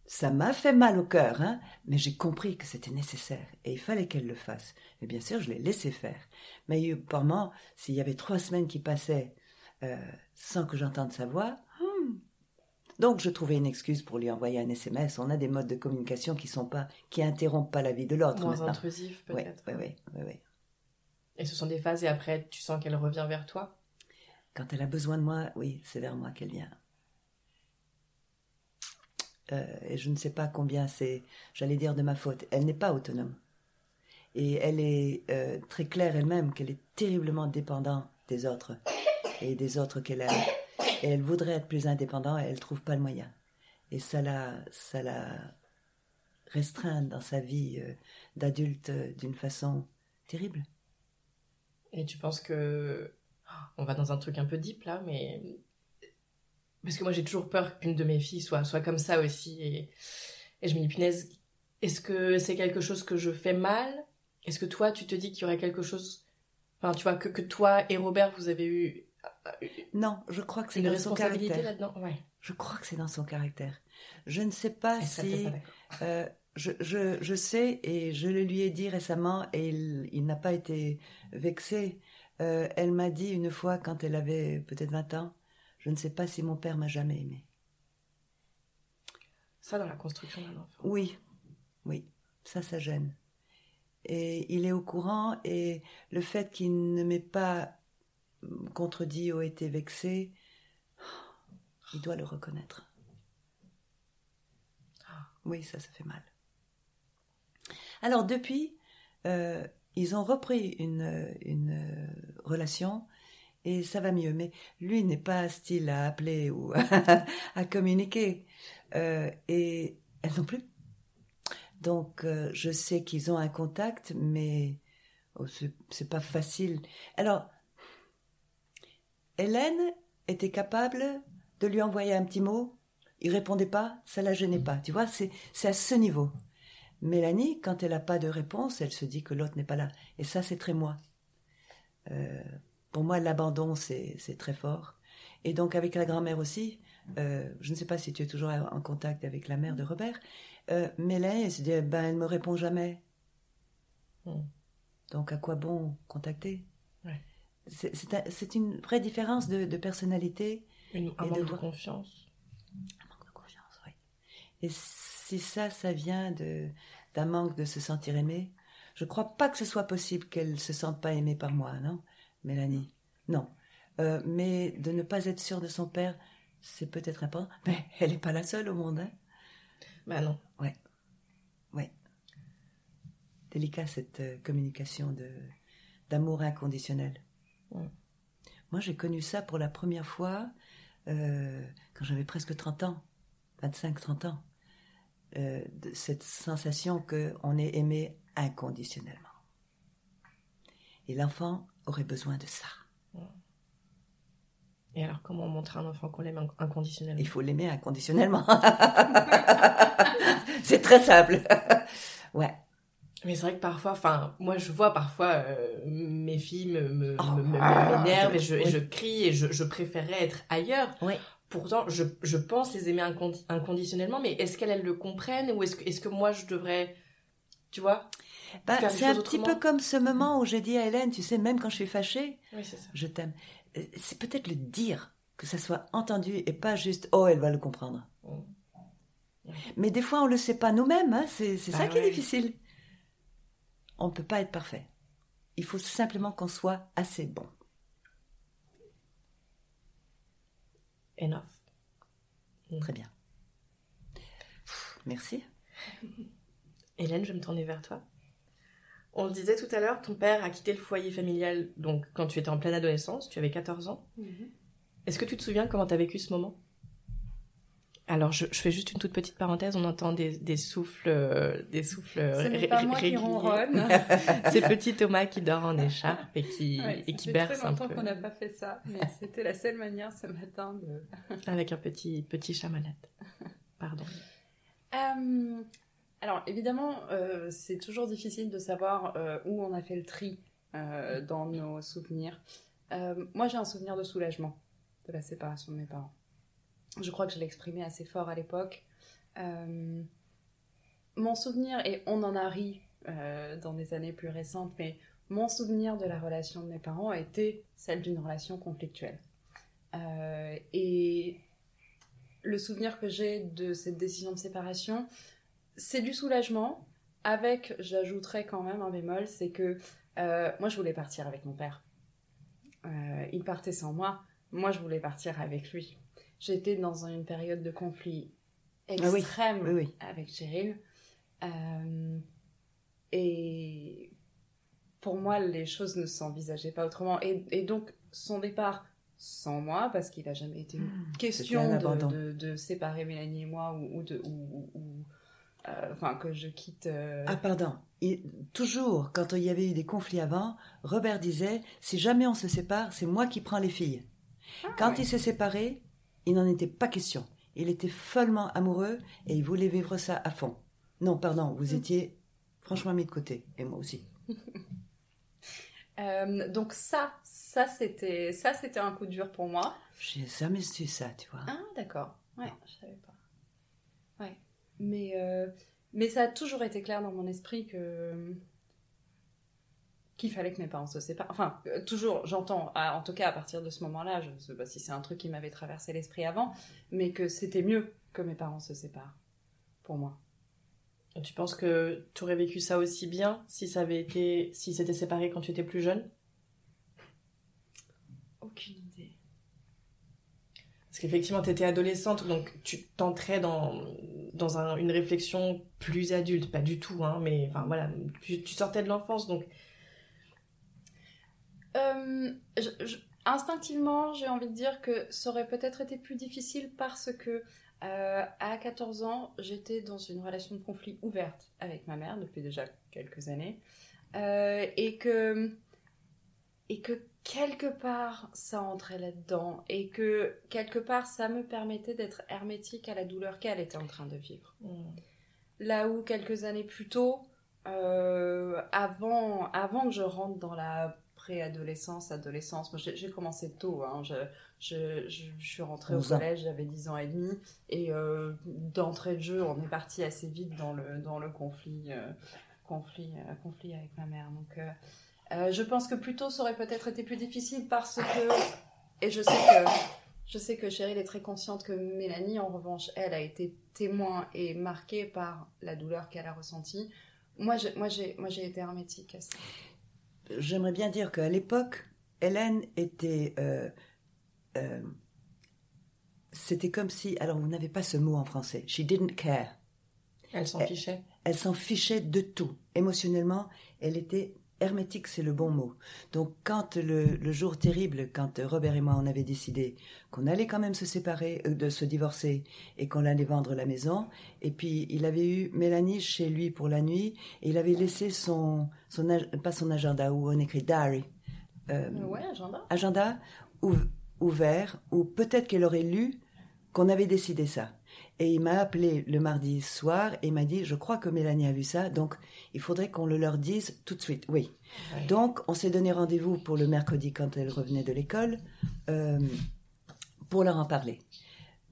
Ça m'a fait mal au cœur, hein, mais j'ai compris que c'était nécessaire et il fallait qu'elle le fasse. Et bien sûr, je l'ai laissé faire. Mais il y a eu par moments, s'il y avait trois semaines qui passaient euh, sans que j'entende sa voix, hmm. Donc je trouvais une excuse pour lui envoyer un SMS. On a des modes de communication qui sont pas, qui interrompent pas la vie de l'autre. Moins intrusif peut-être. oui, oui, oui, oui. Et ce sont des phases et après tu sens qu'elle revient vers toi? Quand elle a besoin de moi, oui, c'est vers moi qu'elle vient. Euh, et je ne sais pas combien c'est, j'allais dire de ma faute. Elle n'est pas autonome. Et elle est euh, très claire elle-même qu'elle est terriblement dépendante des autres et des autres qu'elle aime. Elle voudrait être plus indépendante et elle trouve pas le moyen. Et ça la, ça la restreint dans sa vie euh, d'adulte euh, d'une façon terrible. Et tu penses que. On va dans un truc un peu deep là, mais. Parce que moi j'ai toujours peur qu'une de mes filles soit, soit comme ça aussi. Et, et je me dis, punaise, est-ce que c'est quelque chose que je fais mal? Est-ce que toi tu te dis qu'il y aurait quelque chose. Enfin, tu vois, que, que toi et Robert vous avez eu Non, je crois que c'est dans son caractère. Ouais. Je crois que c'est dans son caractère. Je ne sais pas Elle si. pas euh, je, je, je sais, et je le lui ai dit récemment, et il, il n'a pas été vexé. Euh, elle m'a dit une fois, quand elle avait peut-être 20 ans, je ne sais pas si mon père m'a jamais aimé. Ça dans la construction d'un enfant. Oui, oui, ça, ça gêne. Et il est au courant, et le fait qu'il ne m'ait pas contredit ou été vexé, il doit le reconnaître. Oui, ça, ça fait mal. Alors, depuis, euh, ils ont repris une, une relation et ça va mieux. Mais lui n'est pas style à appeler ou à communiquer. Euh, et elle non plus. Donc, euh, je sais qu'ils ont un contact, mais oh, c'est pas facile. Alors, Hélène était capable de lui envoyer un petit mot? Il répondait pas, ça la gênait pas. Tu vois, c'est c'est à ce niveau. Mélanie, quand elle n'a pas de réponse, elle se dit que l'autre n'est pas là. Et ça, c'est très moi. Euh, pour moi, l'abandon, c'est c'est très fort. Et donc, avec la grand-mère aussi, euh, je ne sais pas si tu es toujours en contact avec la mère de Robert, euh, Mélanie, elle se dit, ben, elle me répond jamais. Hmm. Donc, à quoi bon contacter? C'est c'est un- c'est une vraie différence de, de personnalité, Une, un Et manque de confiance. un manque de confiance, oui. Et si ça, ça vient d'un manque de se sentir aimée, je crois pas que ce soit possible qu'elle se sente pas aimée par moi, non, Mélanie? Non. Euh, mais de ne pas être sûre de son père, c'est peut-être important. Mais elle n'est pas la seule au monde, hein Bah non. Ouais. Ouais. délicat cette euh, communication de d'amour inconditionnel. Moi, j'ai connu ça pour la première fois euh, quand j'avais presque 30 ans, 25-30 ans. Euh, de cette sensation qu'on est aimé inconditionnellement. Et l'enfant aurait besoin de ça. Et alors, comment montrer à un enfant qu'on l'aime inc- inconditionnellement? Il faut l'aimer inconditionnellement. C'est très simple. ouais. Mais c'est vrai que parfois, enfin, moi je vois parfois euh, mes filles me, me, Oh. me- me- m'énervent et, je, et Oui. je crie et je, je préférerais être ailleurs. Oui. Pourtant, je, je pense les aimer incondi- inconditionnellement, mais est-ce qu'elles elles le comprennent ou est-ce que, est que moi je devrais, tu vois Bah, c'est un petit peu comme ce moment où j'ai dit à Hélène, tu sais, même quand je suis fâchée, Oui, c'est ça. je t'aime. Euh, C'est peut-être le dire, que ça soit entendu et pas juste, oh, elle va le comprendre. Mm. Mais des fois, on le sait pas nous-mêmes, hein, c'est c'est ça Bah qui est difficile. On ne peut pas être parfait. Il faut simplement qu'on soit assez bon. Enough. Très bien. Merci. Hélène, je vais me tourner vers toi. On le disait tout à l'heure, ton père a quitté le foyer familial donc quand tu étais en pleine adolescence, tu avais 14 ans. Est-ce que tu te souviens comment tu as vécu ce moment? Alors, je, je fais juste une toute petite parenthèse. On entend des, des souffles, euh, des souffles Ce pas moi qui réguliers. ronronne. C'est petit Thomas qui dort en écharpe et qui, Ouais, et ça qui fait berce très un longtemps peu qu'on n'a pas fait ça, mais c'était la seule manière ce matin de. avec un petit petit chat malade. Pardon. Euh, alors évidemment, euh, c'est toujours difficile de savoir euh, où on a fait le tri dans nos souvenirs. Moi, j'ai un souvenir de soulagement de la séparation de mes parents. Je crois que je l'ai exprimé assez fort à l'époque. Euh, mon souvenir, et on en a ri euh, dans des années plus récentes, mais mon souvenir de la relation de mes parents été celle d'une relation conflictuelle. Euh, et le souvenir que j'ai de cette décision de séparation, c'est du soulagement, avec, j'ajouterais quand même un bémol, c'est que moi je voulais partir avec mon père. Il partait sans moi, moi je voulais partir avec lui. J'étais dans une période de conflit Ah oui, extrême oui, oui. avec Cheryl. Euh, et pour moi, les choses ne s'envisageaient pas autrement. Et, et donc, son départ sans moi, parce qu'il n'a jamais été une question de, abandon. de- de séparer Mélanie et moi, ou, ou de, ou, ou- euh, enfin, que je quitte. euh, Ah, pardon. Il- toujours, quand il y avait eu des conflits avant, Robert disait si jamais on se sépare, c'est moi qui prends les filles. quand ouais. il s'est séparé, il n'en était pas question. Il était follement amoureux et il voulait vivre ça à fond. Non, pardon, vous Mm. étiez franchement mis de côté, et moi aussi. euh, donc ça, ça c'était, ça c'était un coup dur pour moi. J'ai jamais su ça, tu vois. Ah, d'accord. Ouais, je savais pas. Ouais. Mais, euh, mais ça a toujours été clair dans mon esprit que qu'il fallait que mes parents se séparent. Enfin, euh, toujours, j'entends, en tout cas à partir de ce moment-là, je ne sais pas si c'est un truc qui m'avait traversé l'esprit avant, mais que c'était mieux que mes parents se séparent. Pour moi. Tu penses que tu aurais vécu ça aussi bien si ça avait été, si c'était séparé quand tu étais plus jeune? Aucune idée. Parce qu'effectivement, tu étais adolescente, donc tu t'entrais dans, dans un- une réflexion plus adulte. Pas du tout, hein, mais enfin voilà, tu, tu sortais de l'enfance, donc Euh, je- je- instinctivement, j'ai envie de dire que ça aurait peut-être été plus difficile parce que euh, à 14 ans, j'étais dans une relation de conflit ouverte avec ma mère depuis déjà quelques années. Euh, et que et que quelque part ça entrait là-dedans. Et que quelque part ça me permettait d'être hermétique à la douleur qu'elle était en train de vivre. Là où quelques années plus tôt, euh, avant, avant que je rentre dans la préadolescence, adolescence, moi j'ai commencé tôt, hein, je, je, je, je suis rentrée au 11 ans. collège, j'avais 10 ans et demi, et euh, d'entrée de jeu, on est parti assez vite dans le, dans le conflit, euh, conflit, euh, conflit avec ma mère. Donc je pense que plus tôt ça aurait peut-être été plus difficile parce que, et je sais que je sais que Cheryl est très consciente que Mélanie, en revanche, elle a été témoin et marquée par la douleur qu'elle a ressentie. Moi, j'ai, moi, été hermétique à ça. J'aimerais bien dire qu'à l'époque, Hélène était. euh, euh, C'était comme si. Alors, vous n'avez pas ce mot en français. She didn't care. Elle s'en fichait. Elle s'en fichait de tout. Émotionnellement, elle était hermétique, c'est le bon mot. Donc quand le, jour terrible, quand Robert et moi on avait décidé qu'on allait quand même se séparer, euh, de se divorcer et qu'on allait vendre la maison, et puis il avait eu Mélanie chez lui pour la nuit et il avait laissé son, son pas son agenda où on écrit diary. Euh, ouais, agenda. Agenda ouvert, ou peut-être qu'elle aurait lu qu'on avait décidé ça. Et il m'a appelé le mardi soir et il m'a dit, je crois que Mélanie a vu ça, donc il faudrait qu'on le leur dise tout de suite. Oui. Donc on s'est donné rendez-vous pour le mercredi quand elle revenait de l'école euh, pour leur en parler.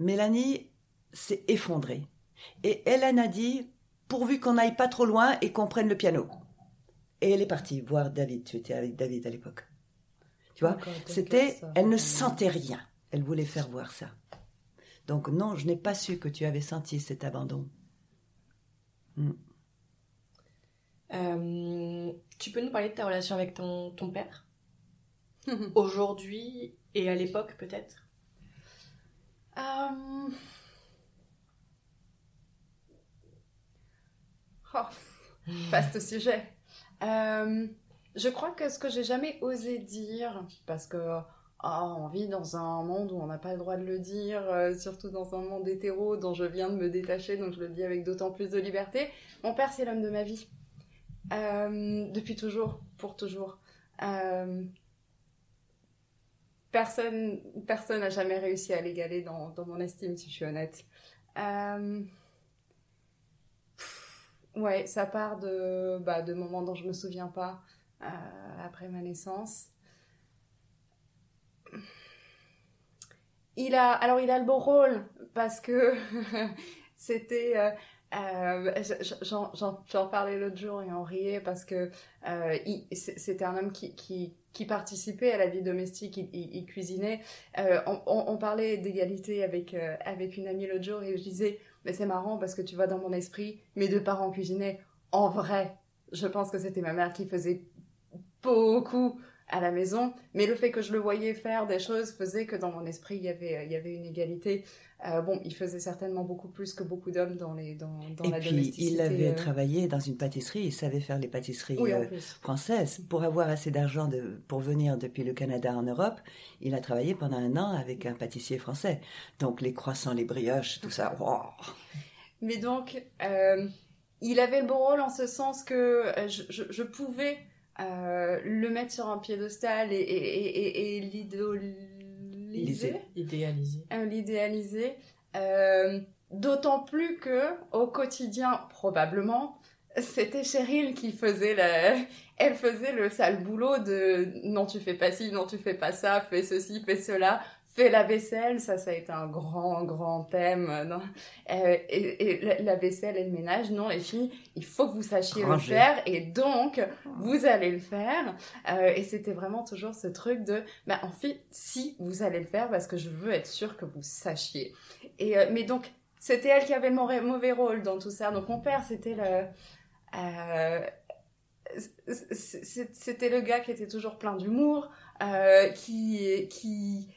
Mélanie s'est effondrée. Et Hélène a dit, pourvu qu'on n'aille pas trop loin et qu'on prenne le piano. Et elle est partie voir David. Tu étais avec David à l'époque. Tu vois, c'était, elle ne sentait rien. Elle voulait faire voir ça. Donc non, je n'ai pas su que tu avais senti cet abandon. Hmm. Euh, tu peux nous parler de ta relation avec ton, ton père Aujourd'hui et à l'époque peut-être? Euh... oh, Vaste sujet. Euh, je crois que ce que j'ai jamais osé dire, parce que ah, on vit dans un monde où on n'a pas le droit de le dire, euh, surtout dans un monde hétéro dont je viens de me détacher, donc je le dis avec d'autant plus de liberté. Mon père, c'est l'homme de ma vie. Euh, depuis toujours, pour toujours. Euh, personne n'a jamais réussi à l'égaler dans, mon estime, si je suis honnête. ouais, ça part de, bah, de moments dont je me souviens pas après ma naissance. Il a, alors il a le beau rôle parce que c'était, euh, euh, j'en parlais l'autre jour et on riait parce que euh, c'était un homme qui, qui, qui, participait à la vie domestique, il, il, cuisinait. On, on, parlait d'égalité avec, avec une amie l'autre jour et je disais, mais c'est marrant parce que tu vois dans mon esprit, mes deux parents cuisinaient. En vrai, je pense que c'était ma mère qui faisait beaucoup à la maison, mais le fait que je le voyais faire des choses faisait que dans mon esprit il y avait, il y avait une égalité. Euh, bon, il faisait certainement beaucoup plus que beaucoup d'hommes dans, les, dans, dans Et la puis, il avait euh. travaillé dans une pâtisserie, il savait faire les pâtisseries euh, françaises. Pour avoir assez d'argent pour venir depuis le Canada en Europe, il a travaillé pendant un an avec un pâtissier français. Donc les croissants, les brioches, tout ça. Mais donc, il avait le bon rôle en ce sens que je, je, je pouvais euh, le mettre sur un piédestal et, et, et, l'idéaliser. Idéaliser. Euh, l'idéaliser. Euh, d'autant plus que, au quotidien, probablement, c'était Cheryl qui faisait la... Elle faisait le sale boulot de non tu fais pas ci, non tu fais pas ça, fais ceci, fais cela fait la vaisselle, ça, ça a été un grand, grand thème. Non euh, et, la vaisselle et le ménage, non, les filles, il faut que vous sachiez le faire, et donc, vous allez le faire. Euh, et c'était vraiment toujours ce truc de, bah, en fait, si vous allez le faire, parce que je veux être sûre que vous sachiez. Et, euh, mais donc, c'était elle qui avait le mauvais rôle dans tout ça. Donc, mon père, c'était le... c'était le gars qui était toujours plein d'humour, qui... qui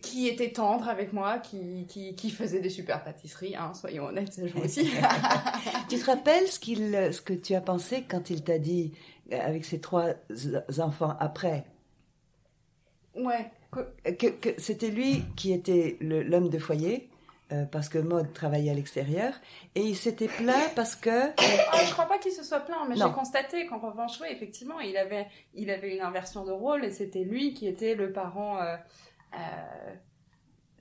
qui était tendre avec moi, qui, qui, qui faisait des super pâtisseries, hein, soyons honnêtes, je aussi. tu te rappelles ce, qu'il, ce que tu as pensé quand il t'a dit, euh, avec ses trois enfants après? Ouais. Que, que, c'était lui qui était le, l'homme de foyer, euh, parce que Maud travaillait à l'extérieur, et il s'était plaint parce que... Ah, je crois pas qu'il se soit plaint, mais j'ai constaté qu'en revanche, oui, effectivement, il avait, il avait une inversion de rôle, et c'était lui qui était le parent... Euh,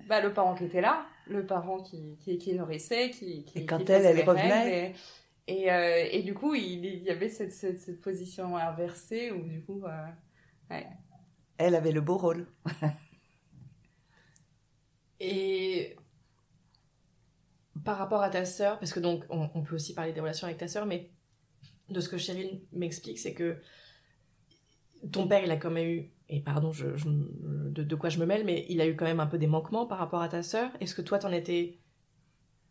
bah, le parent qui était là, le parent qui, qui, qui nourrissait, qui, qui Et quand elle, elle revenait et, et, euh, et, du coup, il, il y avait cette, cette, cette, position inversée où du coup... Euh, ouais. Elle avait le beau rôle. et par rapport à ta sœur, parce que donc on, on, peut aussi parler des relations avec ta sœur, mais de ce que Cheryl m'explique, c'est que ton père, il a quand même eu et pardon, de, quoi je me mêle, mais il a eu quand même un peu des manquements par rapport à ta sœur. Est-ce que toi, t'en étais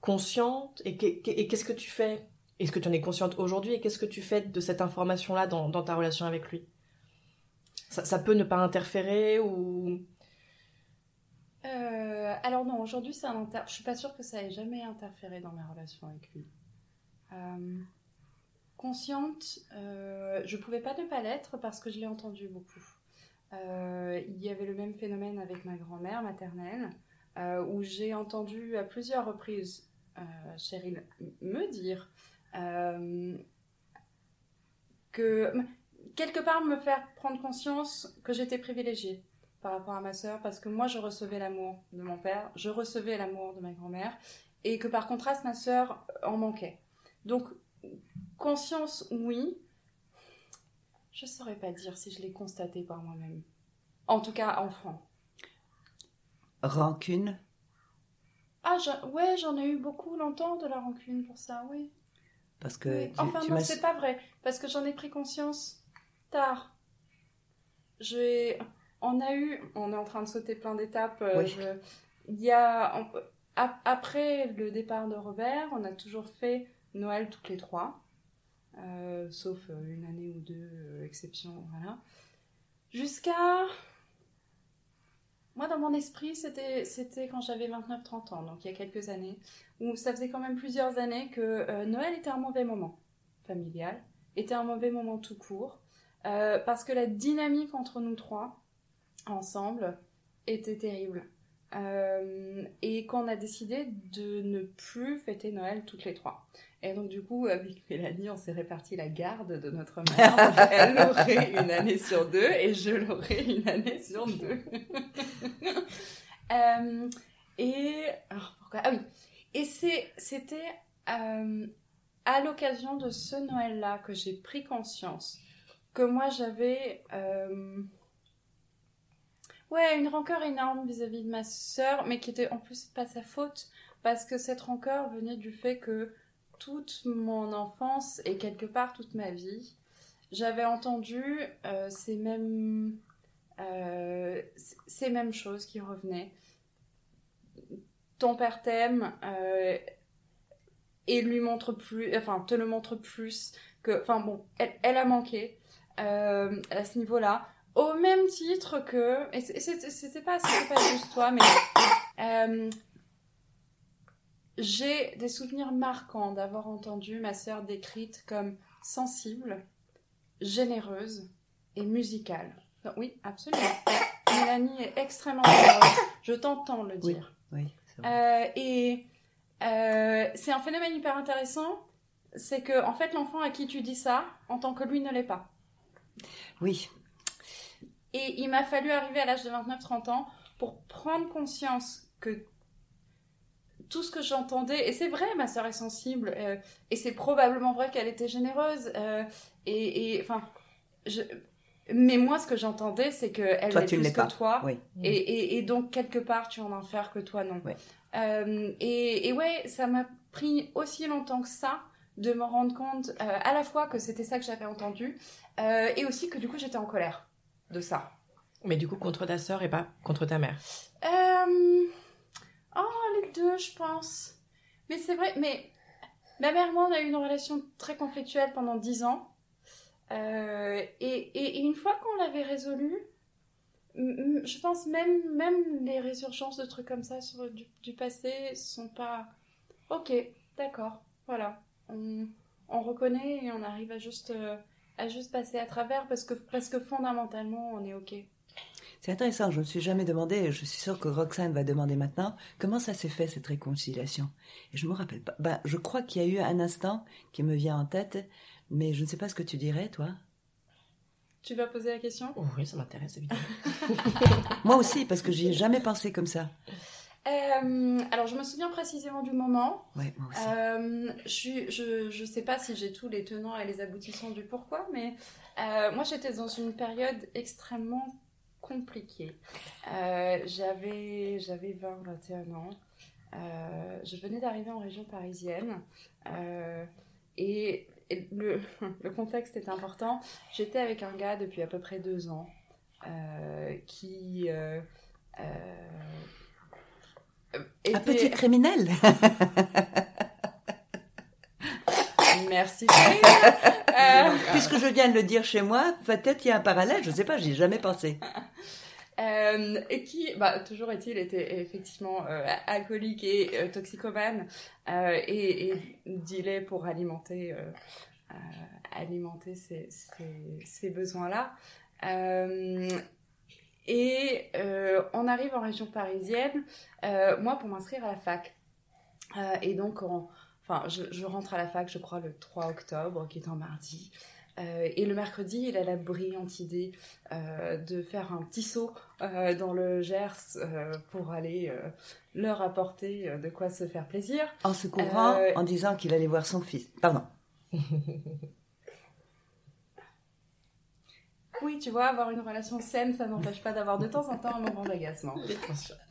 consciente? Et qu'est-ce que tu fais? Est-ce que tu en es consciente aujourd'hui? Et qu'est-ce que tu fais de cette information-là dans, ta relation avec lui? Ça, peut ne pas interférer ou euh, Alors non, aujourd'hui, ça inter... je suis pas sûre que ça ait jamais interféré dans ma relation avec lui. Euh, consciente, euh, je pouvais pas ne pas l'être parce que je l'ai entendu beaucoup. Euh, il y avait le même phénomène avec ma grand-mère maternelle, euh, où j'ai entendu à plusieurs reprises euh, Cheryl me dire euh, que quelque part me faire prendre conscience que j'étais privilégiée par rapport à ma sœur parce que moi je recevais l'amour de mon père, je recevais l'amour de ma grand-mère et que par contraste ma sœur en manquait. Donc conscience oui, je saurais pas dire si je l'ai constaté par moi-même. En tout cas enfant. Rancune? Ah j'en- ouais, j'en ai eu beaucoup longtemps de la rancune pour ça, oui. Parce que Oui. tu, Enfin tu non, c'est pas vrai, parce que j'en ai pris conscience tard. J'ai, on a eu, on est en train de sauter plein d'étapes. euh, Oui. je- Il y a, après le départ de Robert, on a toujours fait Noël toutes les trois, euh, sauf euh, une année ou deux euh, voilà. Jusqu'à, moi dans mon esprit, c'était, quand j'avais 29-30 ans, donc il y a quelques années où ça faisait quand même plusieurs années que euh, Noël était un mauvais moment familial, était un mauvais moment tout court, parce que la dynamique entre nous trois, ensemble, était terrible. Et qu'on a décidé de ne plus fêter Noël toutes les trois. Et donc du coup, avec Mélanie, on s'est réparti la garde de notre mère. Elle l'aurait une année sur deux et je l'aurais une année sur deux. Euh, et alors pourquoi? Ah oui. Et c'était euh, à l'occasion de ce Noël-là que j'ai pris conscience que moi j'avais euh, ouais une rancœur énorme vis-à-vis de ma sœur, mais qui était en plus pas sa faute parce que cette rancœur venait du fait que toute mon enfance et quelque part toute ma vie, j'avais entendu euh, ces mêmes euh, ces mêmes choses qui revenaient. Ton père t'aime euh, et lui montre plus, enfin te le montre plus que, enfin bon, elle, a manqué à ce niveau-là, au même titre que, et c'était pas, pas juste toi, mais j'ai des souvenirs marquants d'avoir entendu ma sœur décrite comme sensible, généreuse et musicale. Non, Oui, absolument. Mélanie est extrêmement généreuse. Je t'entends le Oui. dire. Oui, c'est vrai. Euh, et euh, c'est un phénomène hyper intéressant. C'est que, en fait, l'enfant à qui tu dis ça, en tant que lui ne l'est pas. oui, Et il m'a fallu arriver à l'âge de 29-30 ans pour prendre conscience que tout ce que j'entendais, et c'est vrai, ma sœur est sensible, euh, et c'est probablement vrai qu'elle était généreuse, euh, et, enfin, je... mais moi, ce que j'entendais, c'est qu'elle ne plus que pas. toi, oui. et, et, et donc, quelque part, tu en infères que toi, non. Euh, et, et ouais, ça m'a pris aussi longtemps que ça de me rendre compte euh, à la fois que c'était ça que j'avais entendu, euh, et aussi que du coup, j'étais en colère de ça. Mais du coup, contre ta sœur et pas contre ta mère? Euh... Oh, les deux, je pense. Mais c'est vrai, mais ma mère et moi, on a eu une relation très conflictuelle pendant dix ans. Euh, et, et- une fois qu'on l'avait résolue, je pense même, même les résurgences de trucs comme ça sur du, du passé sont pas... Ok, d'accord, voilà. On, on reconnaît et on arrive à juste, euh, à juste passer à travers parce que, parce que fondamentalement, on est ok. C'est intéressant, je ne me suis jamais demandé, et je suis sûre que Roxane va demander maintenant, comment ça s'est fait cette réconciliation? Et je me rappelle pas. Ben, je crois qu'il y a eu un instant qui me vient en tête, mais je ne sais pas ce que tu dirais, toi. Tu vas poser la question? Oh oui, ça m'intéresse évidemment. Moi aussi, parce que j'y ai jamais pensé comme ça. Euh, alors, je me souviens précisément du moment. Ouais, moi aussi. Euh, je, je sais pas si j'ai tous les tenants et les aboutissants du pourquoi, mais euh, moi j'étais dans une période extrêmement compliquée. Euh, j'avais, j'avais 20, 21 ans. Euh, je venais d'arriver en région parisienne. Euh, et et le, le contexte est important. J'étais avec un gars depuis à peu près deux ans euh, qui. euh, euh, Un petit criminel. Merci. Euh, Puisque je viens de le dire chez moi, peut-être il y a un parallèle, je ne sais pas, j'y ai jamais pensé. Euh, et qui, bah, toujours est-il, était effectivement euh, alcoolique et euh, toxicomane et, et dealait pour alimenter, ses, besoins-là. et on arrive en région parisienne, moi pour m'inscrire à la fac. et donc, enfin, je, je, rentre à la fac, je crois, le 3 octobre, qui est un mardi. Euh, et le mercredi, il a la brillante idée euh, de faire un petit saut euh, dans le Gers pour aller leur apporter de quoi se faire plaisir. En se couvrant, en disant qu'il allait voir son fils. Pardon. oui, tu vois, avoir une relation saine, ça n'empêche pas d'avoir de temps en temps un moment d'agacement.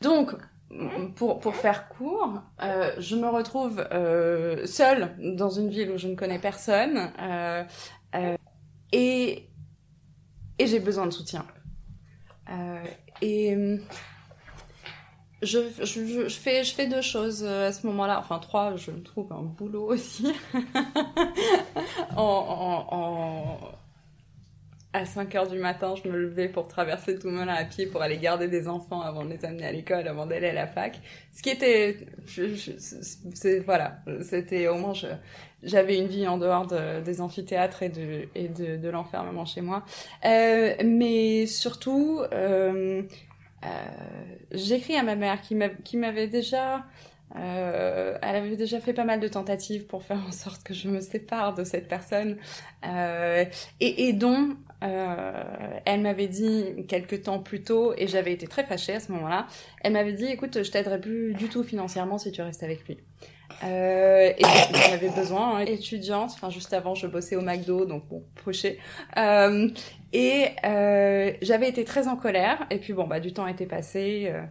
Donc, pour, pour faire court, je me retrouve seule dans une ville où je ne connais personne, euh, et et j'ai besoin de soutien. Euh, et je, je, fais, je fais deux choses euh, à ce moment-là, enfin trois, je trouve un boulot aussi. à 5 heures du matin, je me levais pour traverser tout Moulin à pied pour aller garder des enfants avant de les amener à l'école, avant d'aller à la fac. Ce qui était, c'est voilà, c'était au moins j'avais une vie en dehors de, des amphithéâtres et de et de, de l'enfermement chez moi. Euh, mais surtout, euh, euh, j'écris à ma mère qui m'avait déjà euh, elle avait déjà fait pas mal de tentatives pour faire en sorte que je me sépare de cette personne euh, et, et, dont euh, elle m'avait dit quelques temps plus tôt et j'avais été très fâchée à ce moment-là. Elle m'avait dit écoute je t'aiderai plus du tout financièrement si tu restes avec lui. Euh, et j'en avais besoin, hein, étudiante. Enfin, juste avant, je bossais au McDo, donc bon, poché. Euh, et euh, j'avais été très en colère. Et puis bon, bah, du temps était passé. Euh,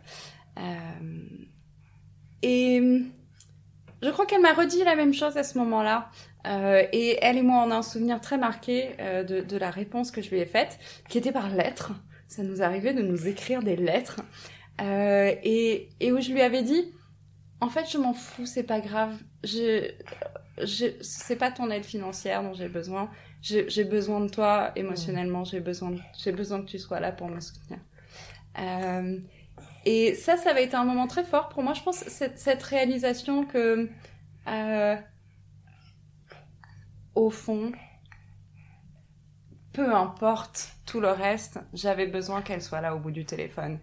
euh, et je crois qu'elle m'a redit la même chose à ce moment-là. Euh, et elle et moi, on a un souvenir très marqué euh, de, de, la réponse que je lui ai faite, qui était par lettre. Ça nous arrivait de nous écrire des lettres. Euh, et, et où je lui avais dit, en fait, je m'en fous, c'est pas grave. Je, je, c'est pas ton aide financière dont j'ai besoin. J'ai besoin de toi émotionnellement. J'ai besoin, j'ai besoin que tu sois là pour me soutenir. Euh, et ça, ça avait été un moment très fort pour moi. Je pense cette, cette réalisation que, euh, au fond, peu importe tout le reste, j'avais besoin qu'elle soit là au bout du téléphone.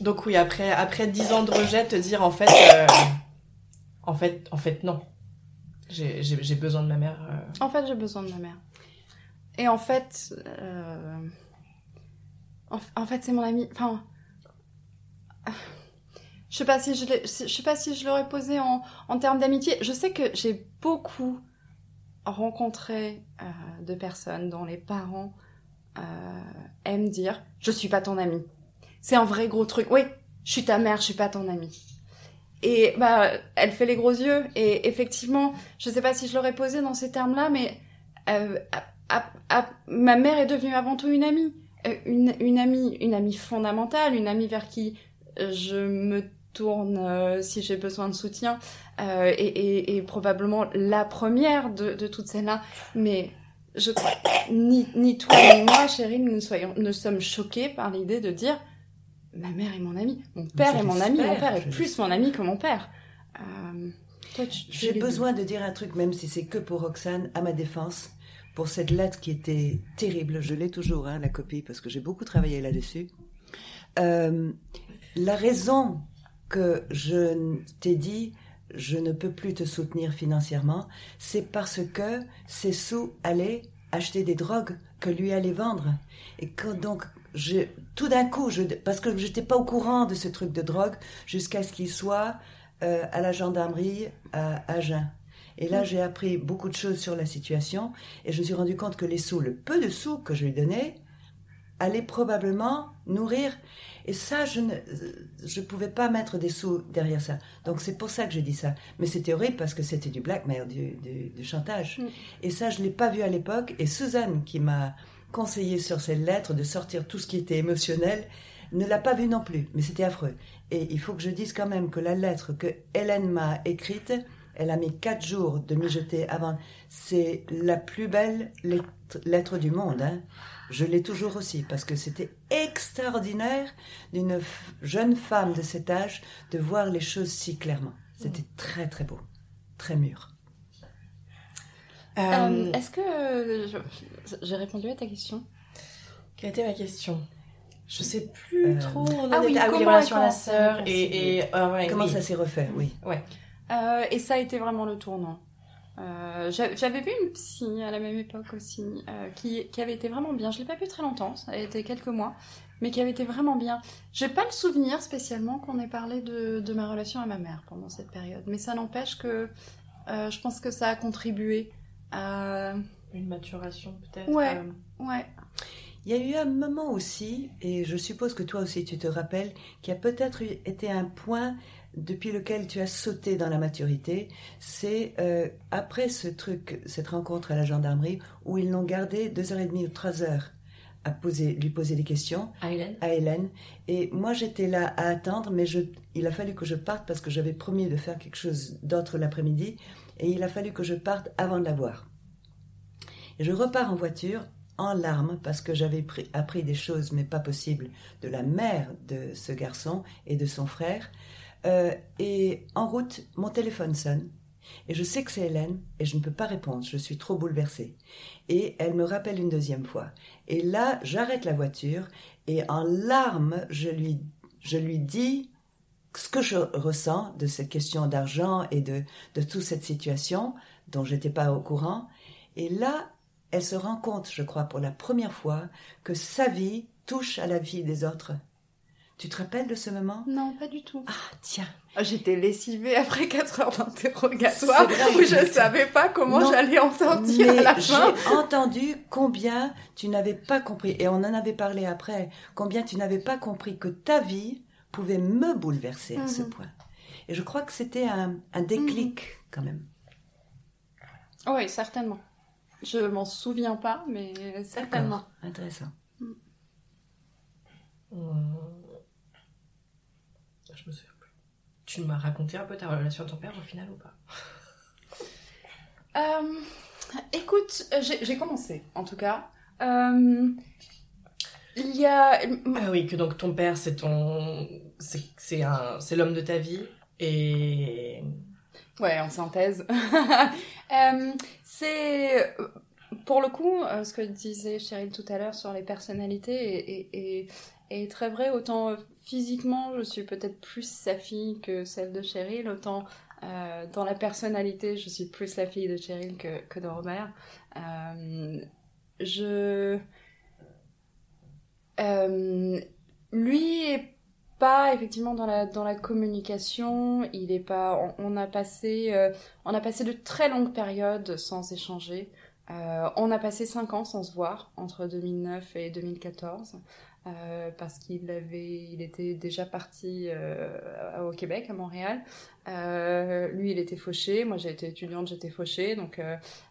Donc oui, après après dix ans de rejet, te dire en fait, euh, en fait, en fait non, j'ai besoin de ma mère. Euh. En fait, j'ai besoin de ma mère. Et en fait, euh, en, en, fait, c'est mon ami. Enfin, je sais pas si je, je sais pas si je l'aurais posé en, en termes d'amitié. Je sais que j'ai beaucoup rencontré euh, de personnes dont les parents euh, aiment dire je suis pas ton ami. C'est un vrai gros truc. Oui, je suis ta mère, je suis pas ton ami. Et bah, elle fait les gros yeux. Et effectivement, je sais pas si je l'aurais posé dans ces termes-là, mais euh, ma mère est devenue avant tout une amie, euh, une, une amie, une amie fondamentale, une amie vers qui je me tourne euh, si j'ai besoin de soutien euh, et, et, et, probablement la première de, de toutes celles-là. Mais je crois ni, ni toi ni moi, chérie, nous soyons, nous sommes choqués par l'idée de dire ma mère est mon amie, mon père est mon ami, mon père est plus mon ami que mon père. Euh, j'ai besoin de dire un truc, même si c'est que pour Roxane, à ma défense, pour cette lettre qui était terrible. Je l'ai toujours, hein, la copie, parce que j'ai beaucoup travaillé là-dessus. Euh, la raison que je t'ai dit, je ne peux plus te soutenir financièrement, c'est parce que ces sous allaient acheter des drogues que lui allait vendre. Et donc, je, tout d'un coup, je, parce que je n'étais pas au courant de ce truc de drogue jusqu'à ce qu'il soit euh, à la gendarmerie à Agen. Et là, j'ai appris beaucoup de choses sur la situation et je me suis rendu compte que les sous, le peu de sous que je lui donnais, allaient probablement nourrir. Et ça, je ne je pouvais pas mettre des sous derrière ça. Donc c'est pour ça que j'ai dit ça. Mais c'était horrible parce que c'était du blackmail, du, du, chantage. Mm. Et ça, je l'ai pas vu à l'époque. Et Suzanne, qui m'a conseillé sur ces lettres de sortir tout ce qui était émotionnel, ne l'a pas vu non plus. Mais c'était affreux. Et il faut que je dise quand même que la lettre que Hélène m'a écrite Elle a mis quatre jours de mijoter avant. C'est la plus belle lettre, lettre du monde. Hein. Je l'ai toujours aussi parce que c'était extraordinaire d'une jeune femme de cet âge de voir les choses si clairement. C'était très très beau, très mûr. Euh, Euh, Est-ce que je- j'ai répondu à ta question? Quelle était ma question? Je sais plus Euh, trop. On ah oui, ah oui, comment à la sœur et, et ah ouais, Comment oui. ça s'est refait? Oui. Ouais. Euh, et ça a été vraiment le tournant. Euh, j'a- J'avais vu une psy à la même époque aussi, euh, qui, qui avait été vraiment bien. Je l'ai pas vu très longtemps, ça a été quelques mois, mais qui avait été vraiment bien. J'ai pas le souvenir spécialement qu'on ait parlé de, de ma relation à ma mère pendant cette période, mais ça n'empêche que euh, je pense que ça a contribué à. Une maturation peut-être. Ouais. euh, Ouais. Il y a eu un moment aussi, et je suppose que toi aussi tu te rappelles, qui a peut-être eu- été un point depuis lequel tu as sauté dans la maturité, c'est euh, après ce truc, cette rencontre à la gendarmerie, où ils l'ont gardé deux heures et demie ou trois heures à poser, lui poser des questions Hélène à Hélène. Et moi, j'étais là à attendre, mais je, il a fallu que je parte parce que j'avais promis de faire quelque chose d'autre l'après-midi. Et il a fallu que je parte avant de la voir. Et je repars en voiture en larmes parce que j'avais pris- appris des choses, mais pas possibles, de la mère de ce garçon et de son frère. Euh, et en route, mon téléphone sonne. Et je sais que c'est Hélène et je ne peux pas répondre, je suis trop bouleversée. Et elle me rappelle une deuxième fois. Et là, j'arrête la voiture et en larmes, je lui, je lui dis ce que je ressens de cette question d'argent et de, de toute cette situation dont j'étais pas au courant. Et là, elle se rend compte, je crois, pour la première fois, que sa vie touche à la vie des autres. Tu te rappelles de ce moment? Non, pas du tout. Ah, tiens. J'étais lessivée après 4 heures d'interrogatoire où je savais pas comment j'allais en sortir à la fin. j'ai entendu combien tu n'avais pas compris, et on en avait parlé après, combien tu n'avais pas compris que ta vie pouvait me bouleverser à ce Mhm. point. Et je crois que c'était un, un déclic quand même. Oui, certainement. Je m'en souviens pas, mais certainement. Intéressant. Hum. Je me souviens plus. Tu m'as raconté un peu ta relation à ton père au final ou pas? Euh, écoute, euh, j'ai commencé, en tout cas. Euh, il y a... Ah oui, que donc ton père c'est ton. C'est c'est un... c'est l'homme de ta vie et. Ouais, en synthèse. Euh, c'est... Pour le coup, ce que disait Cheryl tout à l'heure sur les personnalités est, est- est- est très vrai. Autant physiquement, je suis peut-être plus sa fille que celle de Cheryl, autant euh, dans la personnalité, je suis plus la fille de Cheryl que, de Robert. Euh, je... Euh, lui est pas effectivement dans la dans la communication. Il est pas. On, a passé on a passé de très longues périodes sans échanger. On a passé cinq ans sans se voir entre 2009 et 2014 euh, parce qu'il avait il était déjà parti euh, au Québec à Montréal. Euh, lui il était fauché, moi été étudiante j'étais fauchée donc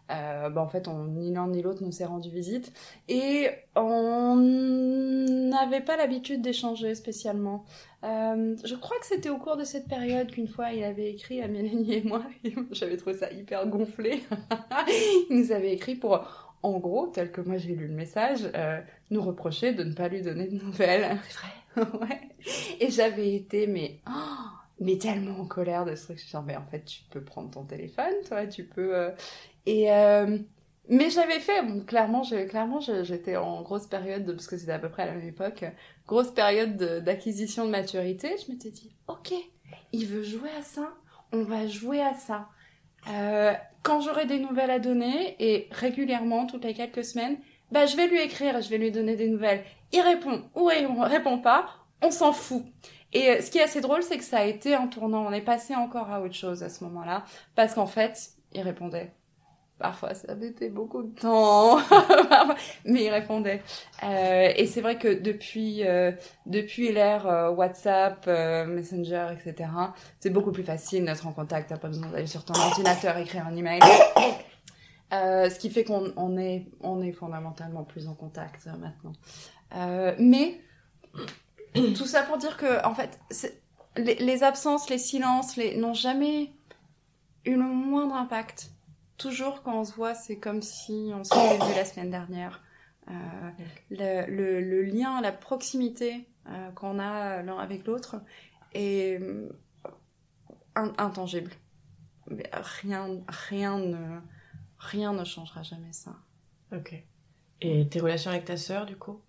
bah, en fait ni l'un ni l'autre nous s'est rendu visite et on n'avait pas l'habitude d'échanger spécialement. Je crois que c'était au cours de cette période qu'une fois il avait écrit à Mélanie et moi, j'avais trouvé ça hyper gonflé. il nous avait écrit pour, en gros, tel que moi j'ai lu le message, euh, nous reprocher de ne pas lui donner de nouvelles. C'est vrai. ouais. Et j'avais été, mais, oh, mais tellement en colère de ce truc. Je suis genre, mais en fait, tu peux prendre ton téléphone, toi, tu peux. euh, Et. euh, Mais j'avais fait, bon, clairement, je- clairement, j'étais en grosse période, de, parce que c'était à peu près à la même époque, grosse période de- d'acquisition de, maturité. Je m'étais dit, ok, il veut jouer à ça, on va jouer à ça. Euh, quand j'aurai des nouvelles à donner, et régulièrement, toutes les quelques semaines, bah, je vais lui écrire et je vais lui donner des nouvelles. Il répond ou il répond pas, on s'en fout. Et euh, ce qui est assez drôle, c'est que ça a été un tournant. On est passé encore à autre chose à ce moment-là, parce qu'en fait, il répondait. Parfois, ça mettait beaucoup de temps, mais il répondait. Euh, et c'est vrai que depuis, euh, depuis l'ère euh, WhatsApp, Messenger, etc., c'est beaucoup plus facile d'être en contact. T'as pas besoin d'aller sur ton ordinateur, écrire un email. Ce qui fait qu'on on est, on est fondamentalement plus en contact maintenant. Mais tout ça pour dire que, en fait, les, absences, les silences, n'ont jamais eu le moindre impact. Toujours quand on se voit, c'est comme si on s'était vu la semaine dernière. Euh, le, le, le, lien, la proximité euh, qu'on a l'un avec l'autre est euh, intangible. Mais rien, rien ne, rien ne changera jamais ça. Ok. Et tes relations avec ta sœur, du coup?